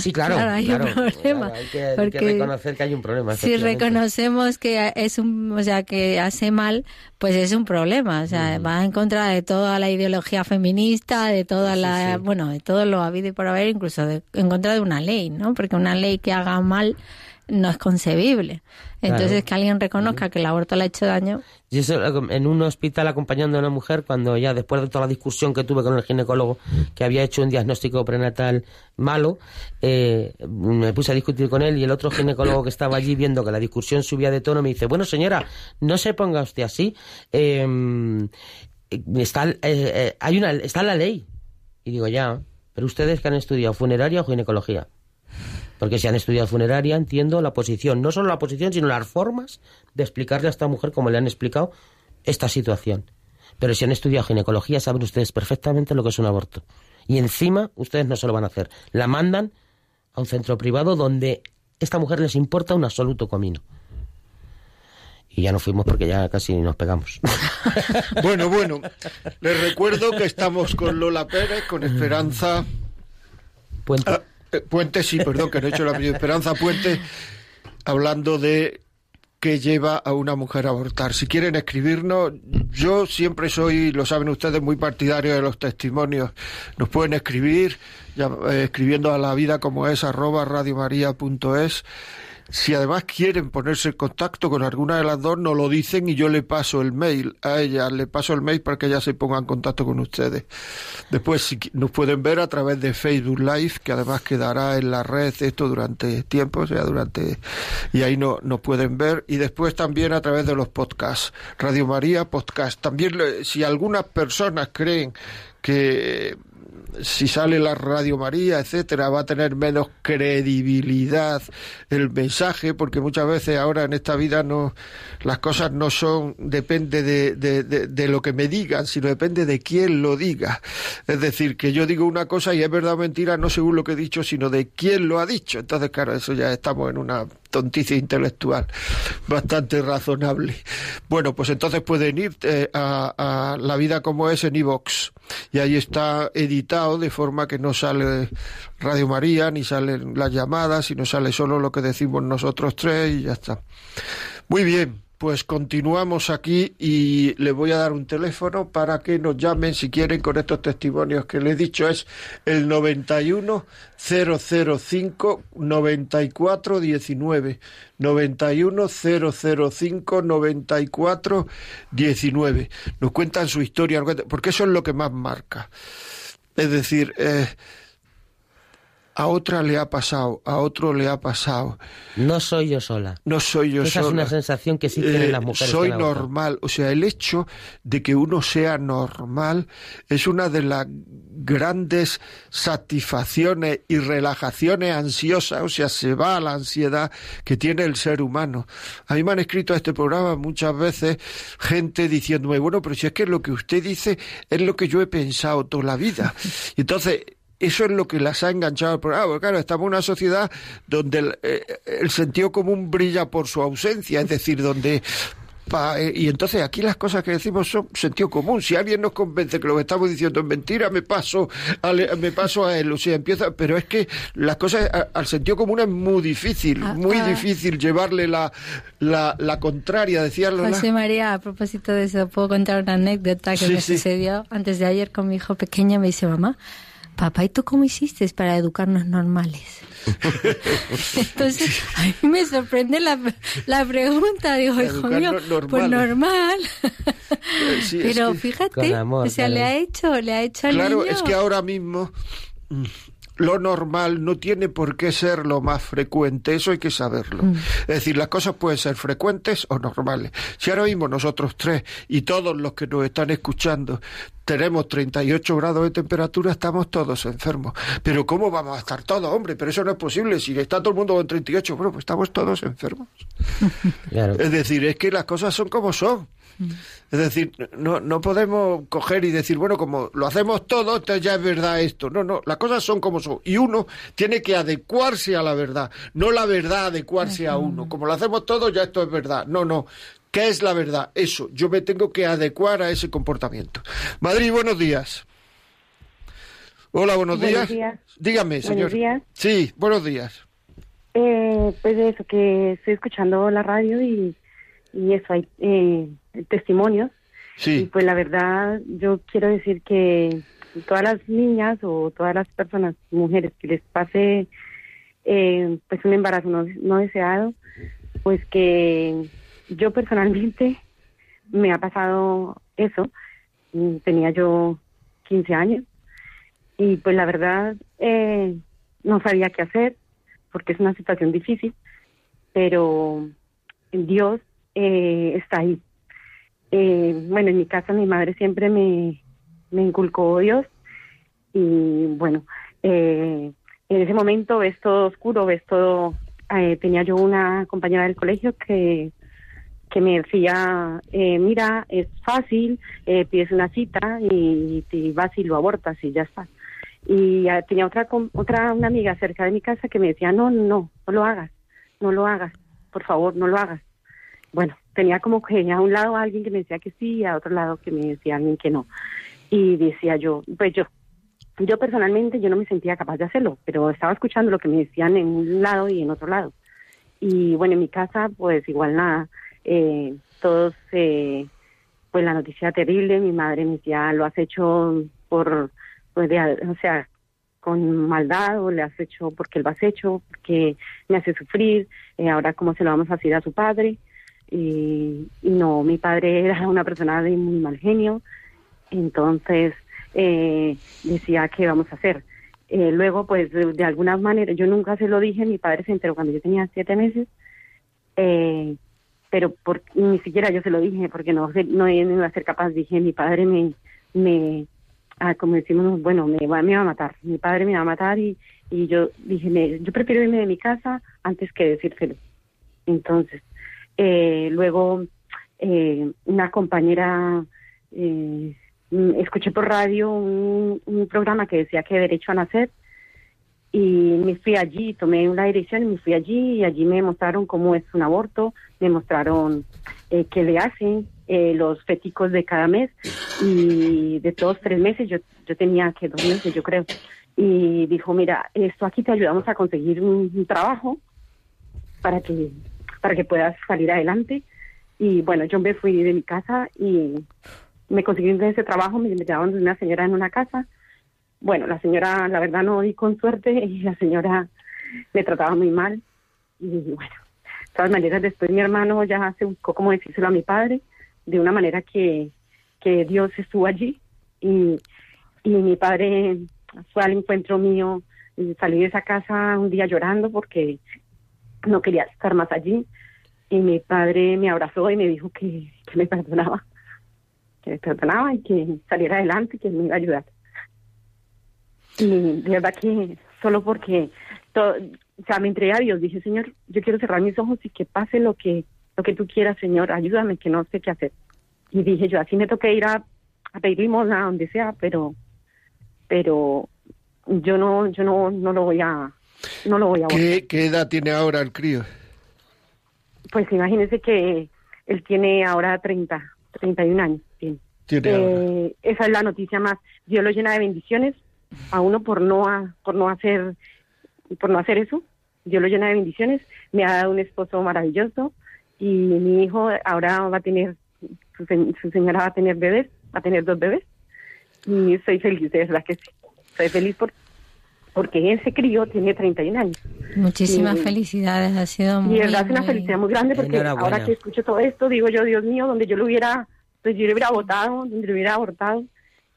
Sí, claro. hay un problema. hay, que, reconocer que hay un problema. Si reconocemos que es un, o sea, que hace mal, pues es un problema. O sea, va en contra de toda la ideología feminista, de toda la, bueno, de todo lo habido y por haber, incluso en contra de una ley, ¿no? Porque una ley que haga mal no es concebible. Entonces, que alguien reconozca que el aborto le ha hecho daño. Y eso, en un hospital acompañando a una mujer, cuando ya después de toda la discusión que tuve con el ginecólogo, que había hecho un diagnóstico prenatal malo, eh, me puse a discutir con él y el otro ginecólogo que estaba allí viendo que la discusión subía de tono me dice, bueno señora, no se ponga usted así, em, está, eh, eh, hay una, está la ley. Y digo, ya, pero ustedes que han estudiado funeraria o ginecología. Porque si han estudiado funeraria, entiendo la posición, no solo la posición, sino las formas de explicarle a esta mujer, como le han explicado, esta situación. Pero si han estudiado ginecología, saben ustedes perfectamente lo que es un aborto. Y encima, ustedes no se lo van a hacer. La mandan a un centro privado donde esta mujer les importa un absoluto comino. Y ya no fuimos porque ya casi nos pegamos. Bueno, bueno, les recuerdo que estamos con Lola Pérez, con Esperanza. Puente. Ah, Puente, sí, perdón, que no he hecho la Esperanza Puente, hablando de qué lleva a una mujer a abortar. Si quieren escribirnos, yo siempre soy, lo saben ustedes, muy partidario de los testimonios. Nos pueden escribir eh, escribiendo a la vida como es arroba radiomaria.es si además quieren ponerse en contacto con alguna de las dos, nos lo dicen y yo le paso el mail a ella, le paso el mail para que ella se ponga en contacto con ustedes. Después si nos pueden ver a través de Facebook Live, que además quedará en la red esto durante tiempo, o sea, durante y ahí no nos pueden ver y después también a través de los podcasts, Radio María Podcast. También si algunas personas creen que si sale la Radio María, etcétera, va a tener menos credibilidad el mensaje, porque muchas veces ahora en esta vida no las cosas no son depende de, de, de, lo que me digan, sino depende de quién lo diga. Es decir, que yo digo una cosa y es verdad o mentira no según lo que he dicho, sino de quién lo ha dicho. Entonces, claro, eso ya estamos en una tonticia intelectual bastante razonable. Bueno, pues entonces pueden ir eh, a, La vida como es en iVox y ahí está editado de forma que no sale Radio María ni salen las llamadas, sino sale solo lo que decimos nosotros tres y ya está. Muy bien. Pues continuamos aquí y le voy a dar un teléfono para que nos llamen si quieren con estos testimonios que le he dicho. Es el 91 005 94 19. 91 005 94 19. Nos cuentan su historia, porque eso es lo que más marca. Es decir, eh, a otra le ha pasado, a otro le ha pasado. No soy yo sola. No soy yo Esa sola. es una sensación que sí tienen las mujeres. Soy normal. O sea, el hecho de que uno sea normal es una de las grandes satisfacciones y relajaciones ansiosas, o sea, se va a la ansiedad que tiene el ser humano. A mí me han escrito a este programa muchas veces gente diciéndome, bueno, pero si es que lo que usted dice es lo que yo he pensado toda la vida. Entonces, eso es lo que las ha enganchado al programa. claro, estamos en una sociedad donde el, eh, el, sentido común brilla por su ausencia, es decir, donde eh, y entonces aquí las cosas que decimos son sentido común. Si alguien nos convence que lo que estamos diciendo es mentira, me paso a, me paso a él. O sea, empieza, pero es que las cosas al sentido común es muy difícil, ah, muy ah. difícil llevarle la, la, la contraria, decía José María, a propósito de eso, puedo contar una anécdota que me sucedió antes de ayer con mi hijo pequeño. Me dice, mamá, papá, ¿y tú cómo hiciste para educarnos normales? Entonces, a mí me sorprende la, la pregunta. Digo, hijo mío, pues normal. Pero fíjate, o sea, le ha hecho, le ha hecho al Claro, es que ahora mismo mm, lo normal no tiene por qué ser lo más frecuente, eso hay que saberlo. Mm. Es decir, las cosas pueden ser frecuentes o normales. Si ahora mismo nosotros tres y todos los que nos están escuchando tenemos 38 grados de temperatura, estamos todos enfermos. Pero ¿cómo vamos a estar todos, hombre? Pero eso no es posible. Si está todo el mundo con 38, bueno, pues estamos todos enfermos. Es decir, es que las cosas son como son. Es decir, no, no podemos coger y decir, bueno, como lo hacemos todo, entonces ya es verdad esto. No, no, las cosas son como son. Y uno tiene que adecuarse a la verdad, no la verdad adecuarse a uno. Como lo hacemos todo, ya esto es verdad. No, no. ¿Qué es la verdad? Eso. Yo me tengo que adecuar a ese comportamiento. Madrid, buenos días. Hola, buenos, días. Dígame, señor. Buenos días. Sí, buenos días. Eh, pues eso, que estoy escuchando la radio y, y eso, hay eh, testimonios. Sí. Y pues la verdad, yo quiero decir que todas las niñas o todas las personas, mujeres, que les pase eh, pues un embarazo no, deseado, pues que yo personalmente me ha pasado eso. Tenía yo 15 años y pues la verdad eh, no sabía qué hacer porque es una situación difícil, pero Dios eh, está ahí eh, bueno, en mi casa mi madre siempre me, inculcó Dios y bueno, eh, en ese momento ves todo oscuro, ves todo, eh, tenía yo una compañera del colegio que, que me decía, eh, mira, es fácil, eh, pides una cita y, y vas y lo abortas y ya está. Y tenía otra, otra, una amiga cerca de mi casa que me decía, no, no, no lo hagas, no lo hagas, por favor, no lo hagas. Bueno, tenía como que a un lado alguien que me decía que sí y a otro lado que me decía alguien que no. Y decía yo, pues yo, yo personalmente yo no me sentía capaz de hacerlo, pero estaba escuchando lo que me decían en un lado y en otro lado. Y bueno, en mi casa pues igual nada, eh, todos, eh, pues la noticia terrible, mi madre me decía, lo has hecho por, pues o sea, con maldad o le has hecho porque lo has hecho, porque me hace sufrir, eh, ahora cómo se lo vamos a decir a su padre y, no, mi padre era una persona de muy mal genio, entonces eh, decía, ¿qué vamos a hacer? Eh, luego, pues de, alguna manera, yo nunca se lo dije, mi padre se enteró cuando yo tenía siete meses, eh, pero por, ni siquiera yo se lo dije, porque no, no iba a ser capaz, dije, mi padre me, me ah, como decimos, bueno, me va, me va a matar, mi padre me va a matar y, y yo dije, me, yo prefiero irme de mi casa antes que decírselo. Entonces, eh, luego, eh, una compañera, eh, escuché por radio un, programa que decía que derecho a nacer y me fui allí, tomé una dirección y me fui allí y allí me mostraron cómo es un aborto, me mostraron eh, qué le hacen, eh, los feticos de cada mes y de todos tres meses, yo, yo tenía que dos meses yo creo, y dijo, mira, esto aquí te ayudamos a conseguir un trabajo para que para que puedas salir adelante. Y bueno, yo me fui de mi casa y me conseguí ese trabajo, me llevaban de una señora en una casa. Bueno, la señora, la verdad, no di con suerte y la señora me trataba muy mal. Y bueno, de todas maneras, después mi hermano ya se buscó como decírselo a mi padre, de una manera que, que Dios estuvo allí. Y, y mi padre fue al encuentro mío, salí de esa casa un día llorando porque no quería estar más allí. Y mi padre me abrazó y me dijo que, me perdonaba, que me perdonaba y que saliera adelante y que me iba a ayudar. Y de verdad que solo porque, todo, me entregué a Dios, dije, Señor, yo quiero cerrar mis ojos y que pase lo que, lo que tú quieras, Señor, ayúdame, que no sé qué hacer. Y dije yo, así me toqué ir a, a pedir limosna, donde sea, pero, pero yo no, yo no, no lo voy a, no lo voy a. ¿Qué, ¿Qué edad tiene ahora el crío? Pues imagínese que él tiene ahora 30, 31 años. Tiene. Eh, esa es la noticia más. Dios lo llena de bendiciones a uno por no por no hacer por no hacer eso. Dios lo llena de bendiciones. Me ha dado un esposo maravilloso y mi hijo ahora va a tener su, su señora va a tener bebés, va a tener dos bebés y soy feliz, de verdad que sí. Soy feliz por, porque ese crío tiene 31 años. Muchísimas felicidades, ha sido muy... Y verdad es una felicidad muy grande porque ahora que escucho todo esto, digo yo, Dios mío, donde yo lo hubiera, pues yo lo hubiera votado, donde lo hubiera abortado,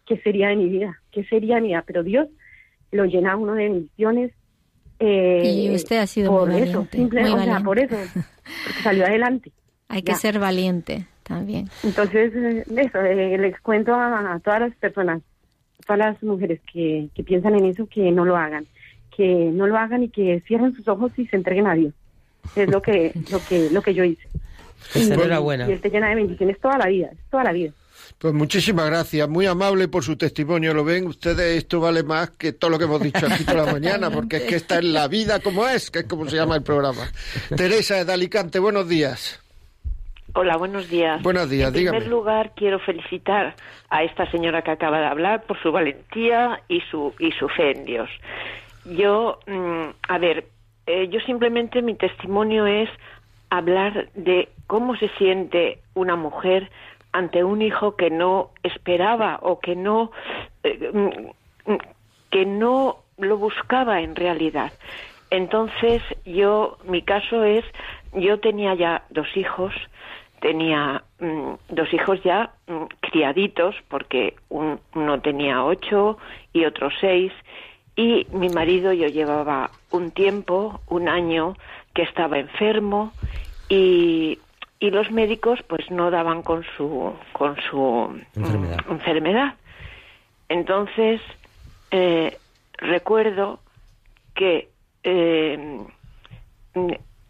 ¿qué sería de mi vida? ¿Qué sería de mi vida? Pero Dios lo llena uno de bendiciones. Eh, y usted ha sido por muy eso, simplemente, o sea, por eso, porque salió adelante. Hay que ser valiente también. Entonces, eh, eso, eh, les cuento a, todas las personas, a todas las mujeres que, que piensan en eso, que no lo hagan, que no lo hagan y que cierren sus ojos y se entreguen a Dios. Es lo que, lo que, lo que yo hice. Pues y, enhorabuena. Y Él te llena de bendiciones toda la vida, toda la vida. Pues muchísimas gracias, muy amable por su testimonio. Lo ven ustedes, esto vale más que todo lo que hemos dicho aquí toda la mañana, porque es que está en la vida como es, que es como se llama el programa. Teresa de Alicante, buenos días. Hola, buenos días. Buenos días, En primer lugar, quiero felicitar a esta señora que acaba de hablar por su valentía y su, y su fe en Dios. Yo, mm, a ver, eh, yo simplemente mi testimonio es hablar de cómo se siente una mujer ante un hijo que no esperaba o que no eh, mm, que no lo buscaba en realidad. Entonces, yo mi caso es yo tenía ya dos hijos tenía mm, dos hijos ya mm, criaditos, porque uno tenía ocho y otro seis, y mi marido yo llevaba un tiempo, un año, que estaba enfermo y, y los médicos pues no daban con su con su mm, enfermedad. Entonces eh, recuerdo que eh,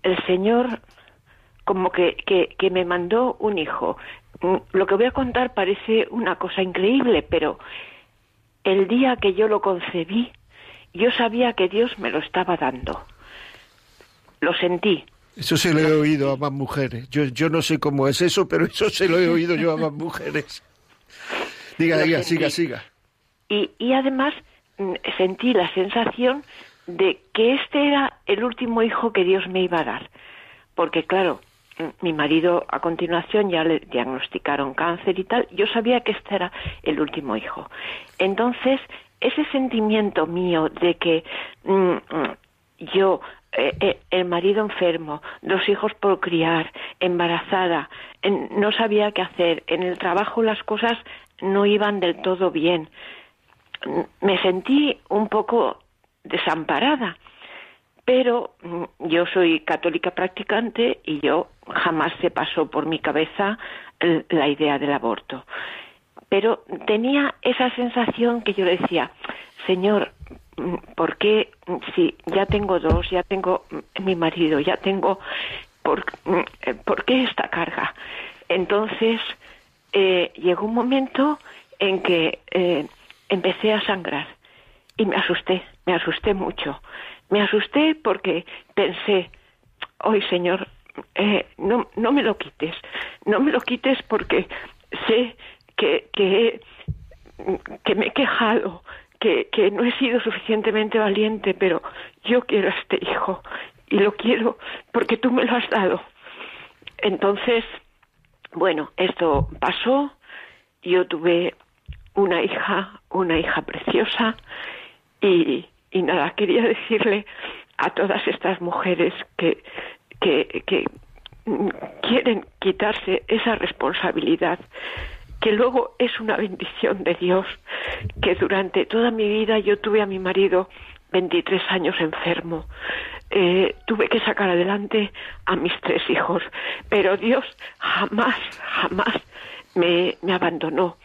el Señor como que, que, me mandó un hijo. Mm, lo que voy a contar parece una cosa increíble, pero el día que yo lo concebí, yo sabía que Dios me lo estaba dando. Lo sentí. Eso se lo he oído a más mujeres. Yo, yo no sé cómo es eso, pero eso se lo he oído yo a más mujeres. Diga, diga, siga, siga. Y, y además mm, sentí la sensación de que este era el último hijo que Dios me iba a dar. Porque claro, mi marido a continuación ya le diagnosticaron cáncer y tal, yo sabía que este era el último hijo. Entonces, ese sentimiento mío de que mm, yo, eh, eh, el marido enfermo, dos hijos por criar, embarazada, no sabía qué hacer, en el trabajo las cosas no iban del todo bien, me sentí un poco desamparada pero mm, yo soy católica practicante y yo jamás se pasó por mi cabeza la idea del aborto. Pero tenía esa sensación que yo decía, Señor, mm, ¿por qué mm, si ya tengo dos, ya tengo mi marido, ya tengo, ¿por, eh, ¿por qué esta carga? Entonces eh, llegó un momento en que eh, empecé a sangrar y me asusté, me asusté mucho me asusté porque pensé, hoy Señor, eh, no, no me lo quites, no me lo quites porque sé que, que, que me he quejado, que, que no he sido suficientemente valiente, pero yo quiero a este hijo y lo quiero porque tú me lo has dado. Entonces, bueno, esto pasó, yo tuve una hija, una hija preciosa y, y nada, quería decirle a todas estas mujeres que, quieren quitarse esa responsabilidad, que luego es una bendición de Dios, que durante toda mi vida yo tuve a mi marido 23 años enfermo. Eh, tuve que sacar adelante a mis tres hijos, pero Dios jamás, jamás me, me abandonó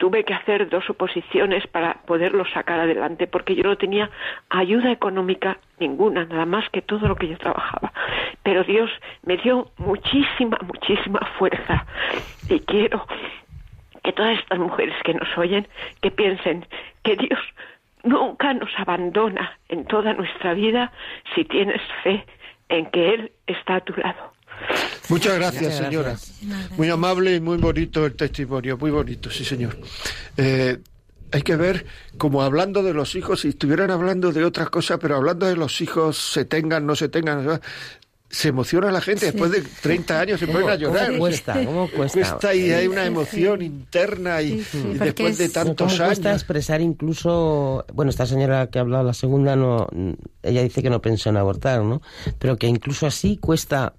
tuve que hacer dos oposiciones para poderlo sacar adelante porque yo no tenía ayuda económica ninguna, nada más que todo lo que yo trabajaba. Pero Dios me dio muchísima, muchísima fuerza y quiero que todas estas mujeres que nos oyen, que piensen que Dios nunca nos abandona en toda nuestra vida si tienes fe en que Él está a tu lado. Muchas gracias, señora. Muy amable y muy bonito el testimonio, muy bonito, sí, señor. Eh, hay que ver como hablando de los hijos, si estuvieran hablando de otras cosas, pero hablando de los hijos, se tengan, no se tengan, se emociona la gente después de 30 años se ponen a llorar. ¿Cómo cuesta? ¿Cómo cuesta? cuesta y hay una emoción interna y, después de tantos ¿cómo cuesta expresar incluso, bueno, esta señora que ha hablado la segunda no ella dice que no pensó en abortar, ¿no? Pero que incluso así cuesta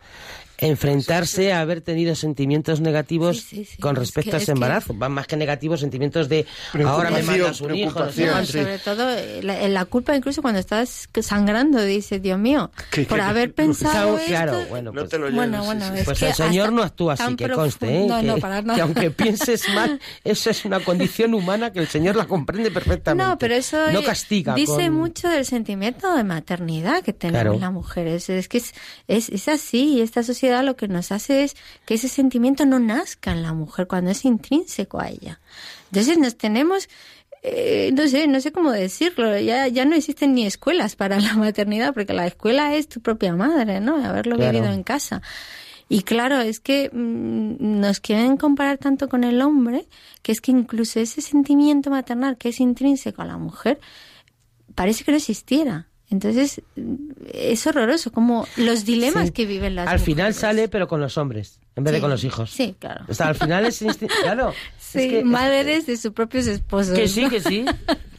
enfrentarse a haber tenido sentimientos negativos con respecto a ese embarazo. Van más que negativos, sentimientos de ahora me mandas un hijo. sobre todo la, la, culpa incluso cuando estás sangrando, dice, Dios mío, por haber pensado esto... Claro, bueno, pues, bueno, bueno, pues el Señor no actúa así, que conste, ¿eh? que, que, aunque pienses mal, eso es una condición humana que el Señor la comprende perfectamente. No, pero eso no castiga. Dice mucho del sentimiento de maternidad que tenemos las mujeres. Es que es, es, es así, esta sociedad lo que nos hace es que ese sentimiento no nazca en la mujer cuando es intrínseco a ella. Entonces nos tenemos eh, no sé, no sé cómo decirlo, ya, ya no existen ni escuelas para la maternidad, porque la escuela es tu propia madre, ¿no? Haberlo vivido en casa. Y claro, es que mm, nos quieren comparar tanto con el hombre, que es que incluso ese sentimiento maternal que es intrínseco a la mujer, parece que no existiera. Entonces, es horroroso, como los dilemas que viven las Al final sale, pero con los hombres, en vez de con los hijos. Sí, claro. O sea, al final es... Claro. Sí, madres de sus propios esposos. Que sí, que sí.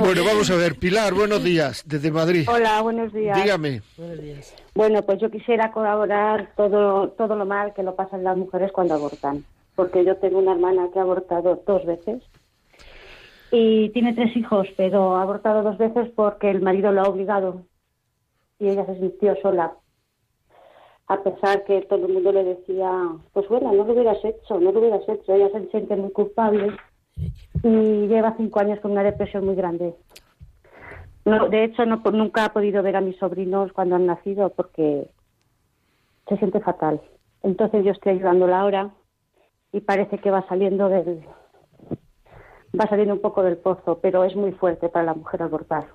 bueno, vamos a ver. Pilar, buenos días, desde Madrid. Hola, buenos días. Dígame. Buenos días. Bueno, pues yo quisiera colaborar todo, todo lo mal que lo pasan las mujeres cuando abortan. Porque yo tengo una hermana que ha abortado dos veces y tiene tres hijos, pero ha abortado dos veces porque el marido lo ha obligado y ella se sintió sola. A pesar que todo el mundo le decía, pues bueno, no lo hubieras hecho, no lo hubieras hecho. Ella se siente muy culpable y lleva cinco años con una depresión muy grande. No, de hecho, no, nunca ha podido ver a mis sobrinos cuando han nacido porque se siente fatal. Entonces yo estoy ayudándola ahora y parece que va saliendo del, va saliendo un poco del pozo, pero es muy fuerte para la mujer abortar.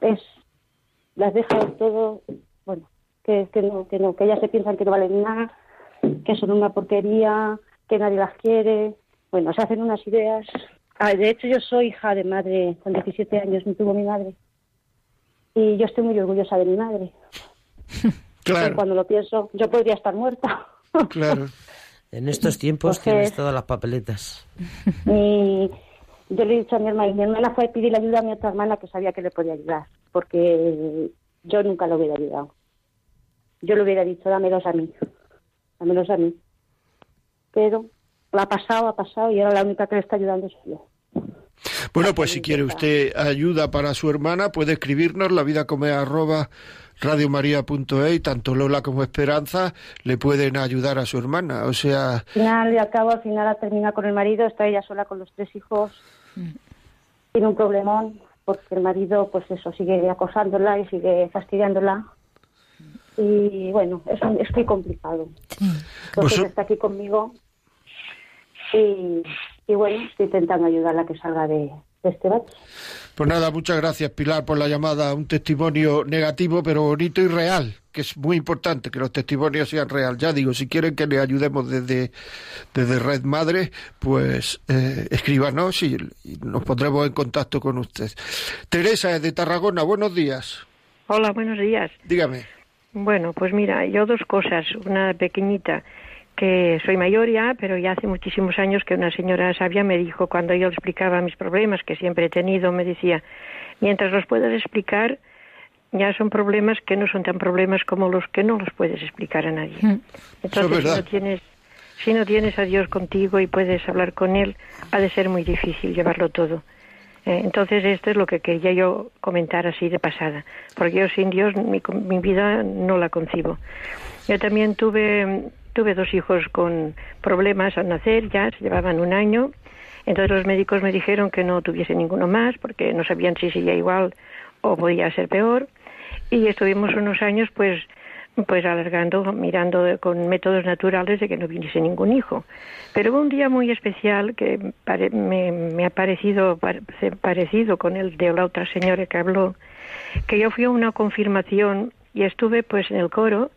Es, las deja todo, bueno, que, que no, que no, que ellas se piensan que no valen nada, que son una porquería, que nadie las quiere. Bueno, se hacen unas ideas. Ah, de hecho, yo soy hija de madre, con 17 años me tuvo mi madre. Y yo estoy muy orgullosa de mi madre. Claro. cuando lo pienso, yo podría estar muerta. Claro. En estos tiempos tienes todas las papeletas. Y yo le he dicho a mi hermana, mi hermana fue a pedir ayuda a mi otra hermana que sabía que le podía ayudar, porque yo nunca lo hubiera ayudado. Yo le hubiera dicho, dámelos a mí, dámelos a mí. Pero lo ha pasado, ha pasado y ahora la única que le está ayudando soy yo. Bueno, pues si quiere usted ayuda para su hermana, puede escribirnos la vida come arroba radiomaria.e y tanto Lola como Esperanza le pueden ayudar a su hermana. O sea. Al final y al cabo, al final ha terminado con el marido, está ella sola con los tres hijos. Mm. Tiene un problemón porque el marido, pues eso, sigue acosándola y sigue fastidiándola. Y bueno, es, es muy complicado. Entonces está aquí conmigo y, y bueno, estoy intentando ayudarla a que salga de, este bache. Pues nada, muchas gracias Pilar por la llamada. Un testimonio negativo, pero bonito y real, que es muy importante que los testimonios sean real. Ya digo, si quieren que le ayudemos desde, desde Red Madre, pues eh, escríbanos y, nos pondremos en contacto con usted. Teresa, de Tarragona, buenos días. Hola, buenos días. Dígame. Bueno, pues mira, yo dos cosas. Una pequeñita que soy mayor ya, pero ya hace muchísimos años que una señora sabia me dijo, cuando yo le explicaba mis problemas que siempre he tenido, me decía, mientras los puedas explicar, ya son problemas que no son tan problemas como los que no los puedes explicar a nadie. Mm. Entonces, si no tienes si no tienes a Dios contigo y puedes hablar con Él, ha de ser muy difícil llevarlo todo. Eh, entonces, esto es lo que quería yo comentar así de pasada, porque yo sin Dios mi, mi vida no la concibo. Yo también tuve Tuve dos hijos con problemas al nacer, ya se llevaban un año. Entonces los médicos me dijeron que no tuviese ninguno más porque no sabían si sería igual o podía ser peor. Y estuvimos unos años pues pues alargando, mirando con métodos naturales de que no viniese ningún hijo. Pero hubo un día muy especial que me, ha parecido parecido con el de la otra señora que habló, que yo fui a una confirmación y estuve pues en el coro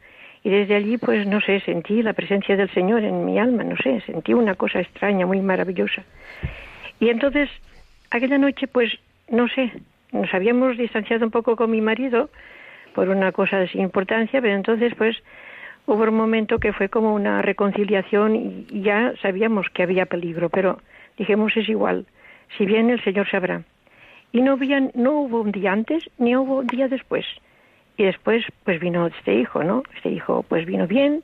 y desde allí pues no sé, sentí la presencia del Señor en mi alma, no sé, sentí una cosa extraña, muy maravillosa. Y entonces aquella noche pues no sé, nos habíamos distanciado un poco con mi marido por una cosa sin importancia, pero entonces pues hubo un momento que fue como una reconciliación y ya sabíamos que había peligro, pero dijimos es igual, si bien el Señor sabrá. Y no, había, no hubo un día antes ni hubo un día después. Y después pues vino este hijo, ¿no? Este hijo pues vino bien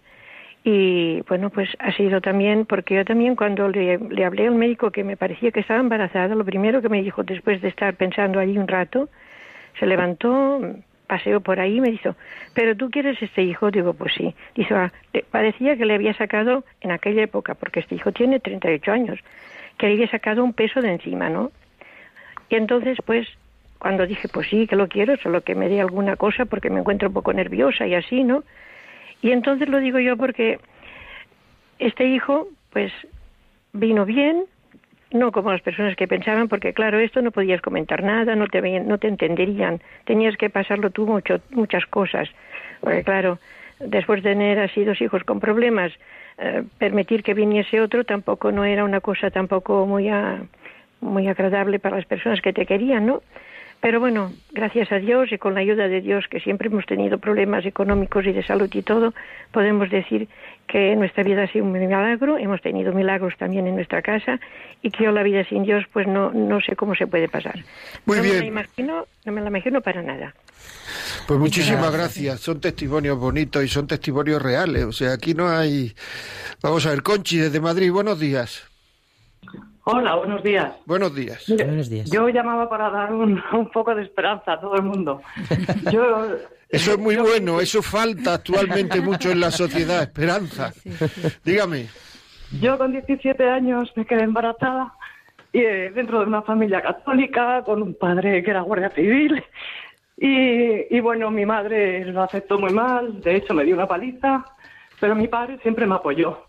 y bueno pues ha sido también, porque yo también cuando le, le hablé al médico que me parecía que estaba embarazada, lo primero que me dijo después de estar pensando allí un rato, se levantó, paseo por ahí me dijo, pero tú quieres este hijo, digo, pues sí. Dice, ah, parecía que le había sacado en aquella época, porque este hijo tiene 38 años, que le había sacado un peso de encima, ¿no? Y entonces, pues, cuando dije, pues sí, que lo quiero, solo que me dé alguna cosa porque me encuentro un poco nerviosa y así, ¿no? Y entonces lo digo yo porque este hijo, pues, vino bien, no como las personas que pensaban, porque claro, esto no podías comentar nada, no te, no te entenderían, tenías que pasarlo tú mucho, muchas cosas, porque claro, después de tener así dos hijos con problemas, eh, permitir que viniese otro tampoco no era una cosa tampoco muy, muy agradable para las personas que te querían, ¿no? Pero bueno, gracias a Dios y con la ayuda de Dios, que siempre hemos tenido problemas económicos y de salud y todo, podemos decir que nuestra vida ha sido un milagro, hemos tenido milagros también en nuestra casa y que yo la vida sin Dios pues no, no sé cómo se puede pasar. Muy no bien. Me la imagino, no me la imagino para nada. Pues muchísimas gracias. Son testimonios bonitos y son testimonios reales. O sea, aquí no hay... Vamos a ver, Conchi desde Madrid, buenos días. Hola, buenos días. Buenos días. buenos días. Yo llamaba para dar un, poco de esperanza a todo el mundo. eso es muy bueno, eso falta actualmente mucho en la sociedad, esperanza. Dígame. Yo con 17 años me quedé embarazada y eh, dentro de una familia católica, con un padre que era guardia civil. Y, y bueno, mi madre lo aceptó muy mal, de hecho me dio una paliza, pero mi padre siempre me apoyó.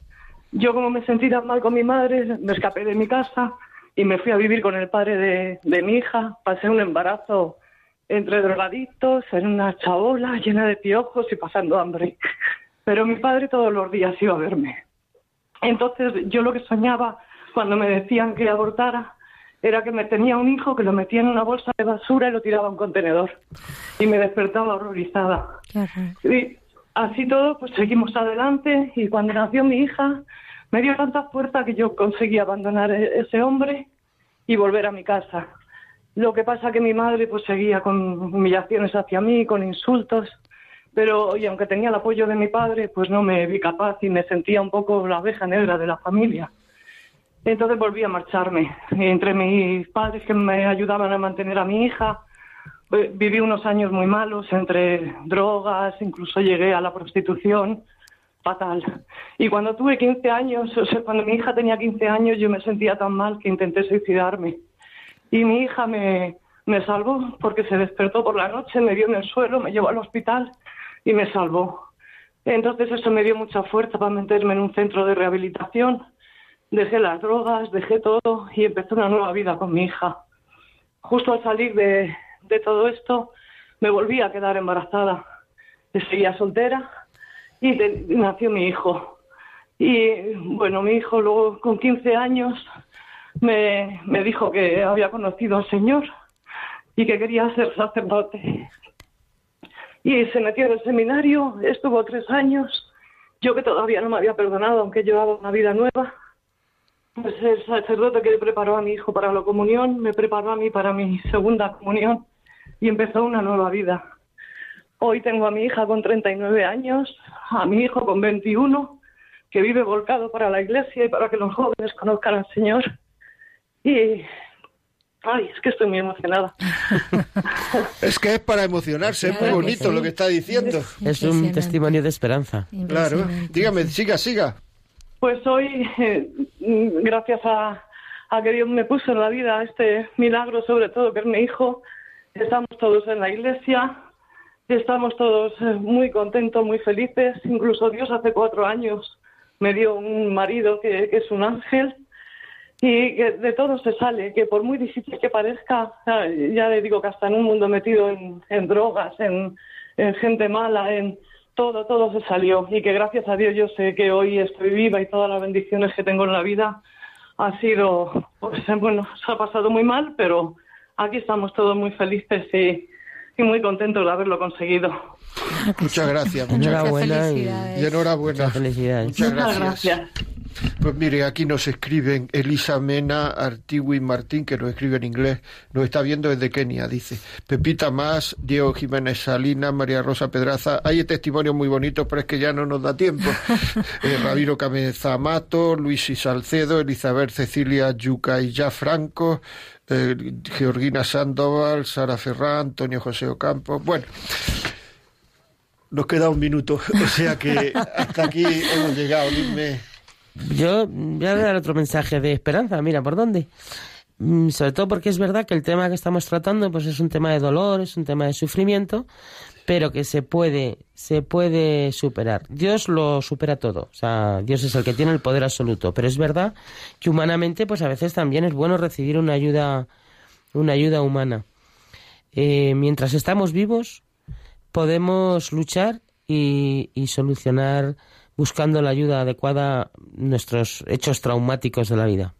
Yo como me sentí tan mal con mi madre, me escapé de mi casa y me fui a vivir con el padre de, mi hija. Pasé un embarazo entre drogadictos, en una chabola llena de piojos y pasando hambre. Pero mi padre todos los días iba a verme. Entonces yo lo que soñaba cuando me decían que abortara era que me tenía un hijo que lo metía en una bolsa de basura y lo tiraba a un contenedor. Y me despertaba horrorizada. Y así todo, pues seguimos adelante y cuando nació mi hija me dio tanta fuerza que yo conseguí abandonar e-, ese hombre y volver a mi casa. Lo que pasa que mi madre pues seguía con humillaciones hacia mí, con insultos, pero y aunque tenía el apoyo de mi padre, pues no me vi capaz y me sentía un poco la abeja negra de la familia. Entonces volví a marcharme. Entre mis padres que me ayudaban a mantener a mi hija, viví unos años muy malos entre drogas, incluso llegué a la prostitución, fatal. Y cuando tuve 15 años, o sea, cuando mi hija tenía 15 años, yo me sentía tan mal que intenté suicidarme. Y mi hija me, me salvó porque se despertó por la noche, me vio en el suelo, me llevó al hospital y me salvó. Entonces eso me dio mucha fuerza para meterme en un centro de rehabilitación. Dejé las drogas, dejé todo y empecé una nueva vida con mi hija. Justo al salir de, de todo esto, me volví a quedar embarazada. Seguía soltera y nació mi hijo. Y bueno, mi hijo luego con 15 años me, me dijo que había conocido al Señor y que quería ser sacerdote. Y se metió en el seminario, estuvo tres años. Yo que todavía no me había perdonado, aunque llevaba una vida nueva, pues el sacerdote que preparó a mi hijo para la comunión me preparó a mí para mi segunda comunión y empezó una nueva vida. Hoy tengo a mi hija con 39 años, a mi hijo con 21, que vive volcado para la iglesia y para que los jóvenes conozcan al Señor. Y Ay, es que estoy muy emocionada. es que es para emocionarse, es muy bonito lo que está diciendo. Es un testimonio de esperanza. Claro. Dígame, siga, siga. Pues hoy, eh, gracias a, a, que Dios me puso en la vida este milagro, sobre todo que es mi hijo, Estamos todos en la iglesia. estamos todos eh, muy contentos, muy felices. Incluso Dios hace cuatro años me dio un marido que, es un ángel y que de todo se sale, que por muy difícil que parezca, ya le digo que hasta en un mundo metido en, drogas, en, gente mala, en todo, todo se salió y que gracias a Dios yo sé que hoy estoy viva y todas las bendiciones que tengo en la vida ha sido, pues bueno, se ha pasado muy mal, pero aquí estamos todos muy felices y, muy contentos de haberlo conseguido. Muchas gracias, muchas enhorabuena y, enhorabuena. Felicidades. Muchas gracias. Pues mire, aquí nos escriben Elisa Mena, Artiwi Martín, que nos escribe en inglés, nos está viendo desde Kenia, dice. Pepita Más, Diego Jiménez Salina, María Rosa Pedraza. Hay testimonios muy bonitos, pero es que ya no nos da tiempo. eh, Rabiro Cameza Mato, Luis y Salcedo, Elizabeth Cecilia Yuca y Ya Franco, eh, Georgina Sandoval, Sara Ferrán, Antonio José Ocampo. Bueno, nos queda un minuto, o sea que hasta aquí hemos llegado. Dime. Yo voy a dar otro mensaje de esperanza, mira, ¿por dónde? Mm, sobre todo porque es verdad que el tema que estamos tratando pues es un tema de dolor, es un tema de sufrimiento, pero que se puede, se puede superar. Dios lo supera todo, o sea, Dios es el que tiene el poder absoluto, pero es verdad que humanamente pues a veces también es bueno recibir una ayuda, una ayuda humana. Eh, mientras estamos vivos podemos luchar y, y solucionar buscando la ayuda adecuada nuestros hechos traumáticos de la vida.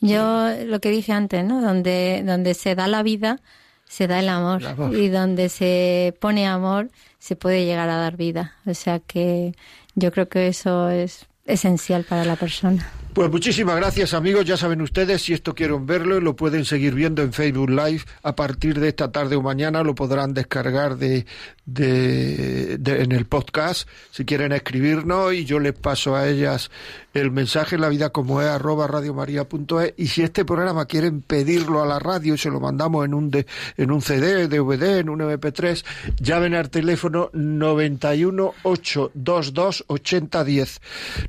Yo lo que dije antes, ¿no? Donde, donde se da la vida, se da el amor. Y donde se pone amor, se puede llegar a dar vida. O sea que yo creo que eso es esencial para la persona. Pues muchísimas gracias amigos, ya saben ustedes, si esto quieren verlo, lo pueden seguir viendo en Facebook Live. A partir de esta tarde o mañana, lo podrán descargar de, de, en el podcast, si quieren escribirnos y yo les paso a ellas el mensaje, la vida como es, arroba radiomaria.es y si este programa quieren pedirlo a la radio y se lo mandamos en un, de, en un CD, DVD, en un MP3, llamen al teléfono 91 822 8010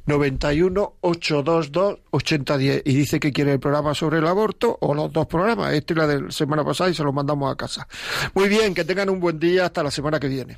91 822 8010 y dice que quiere el programa sobre el aborto o los dos programas, este y la de la semana pasada y se lo mandamos a casa. Muy bien, que tengan un buen día hasta la semana que viene.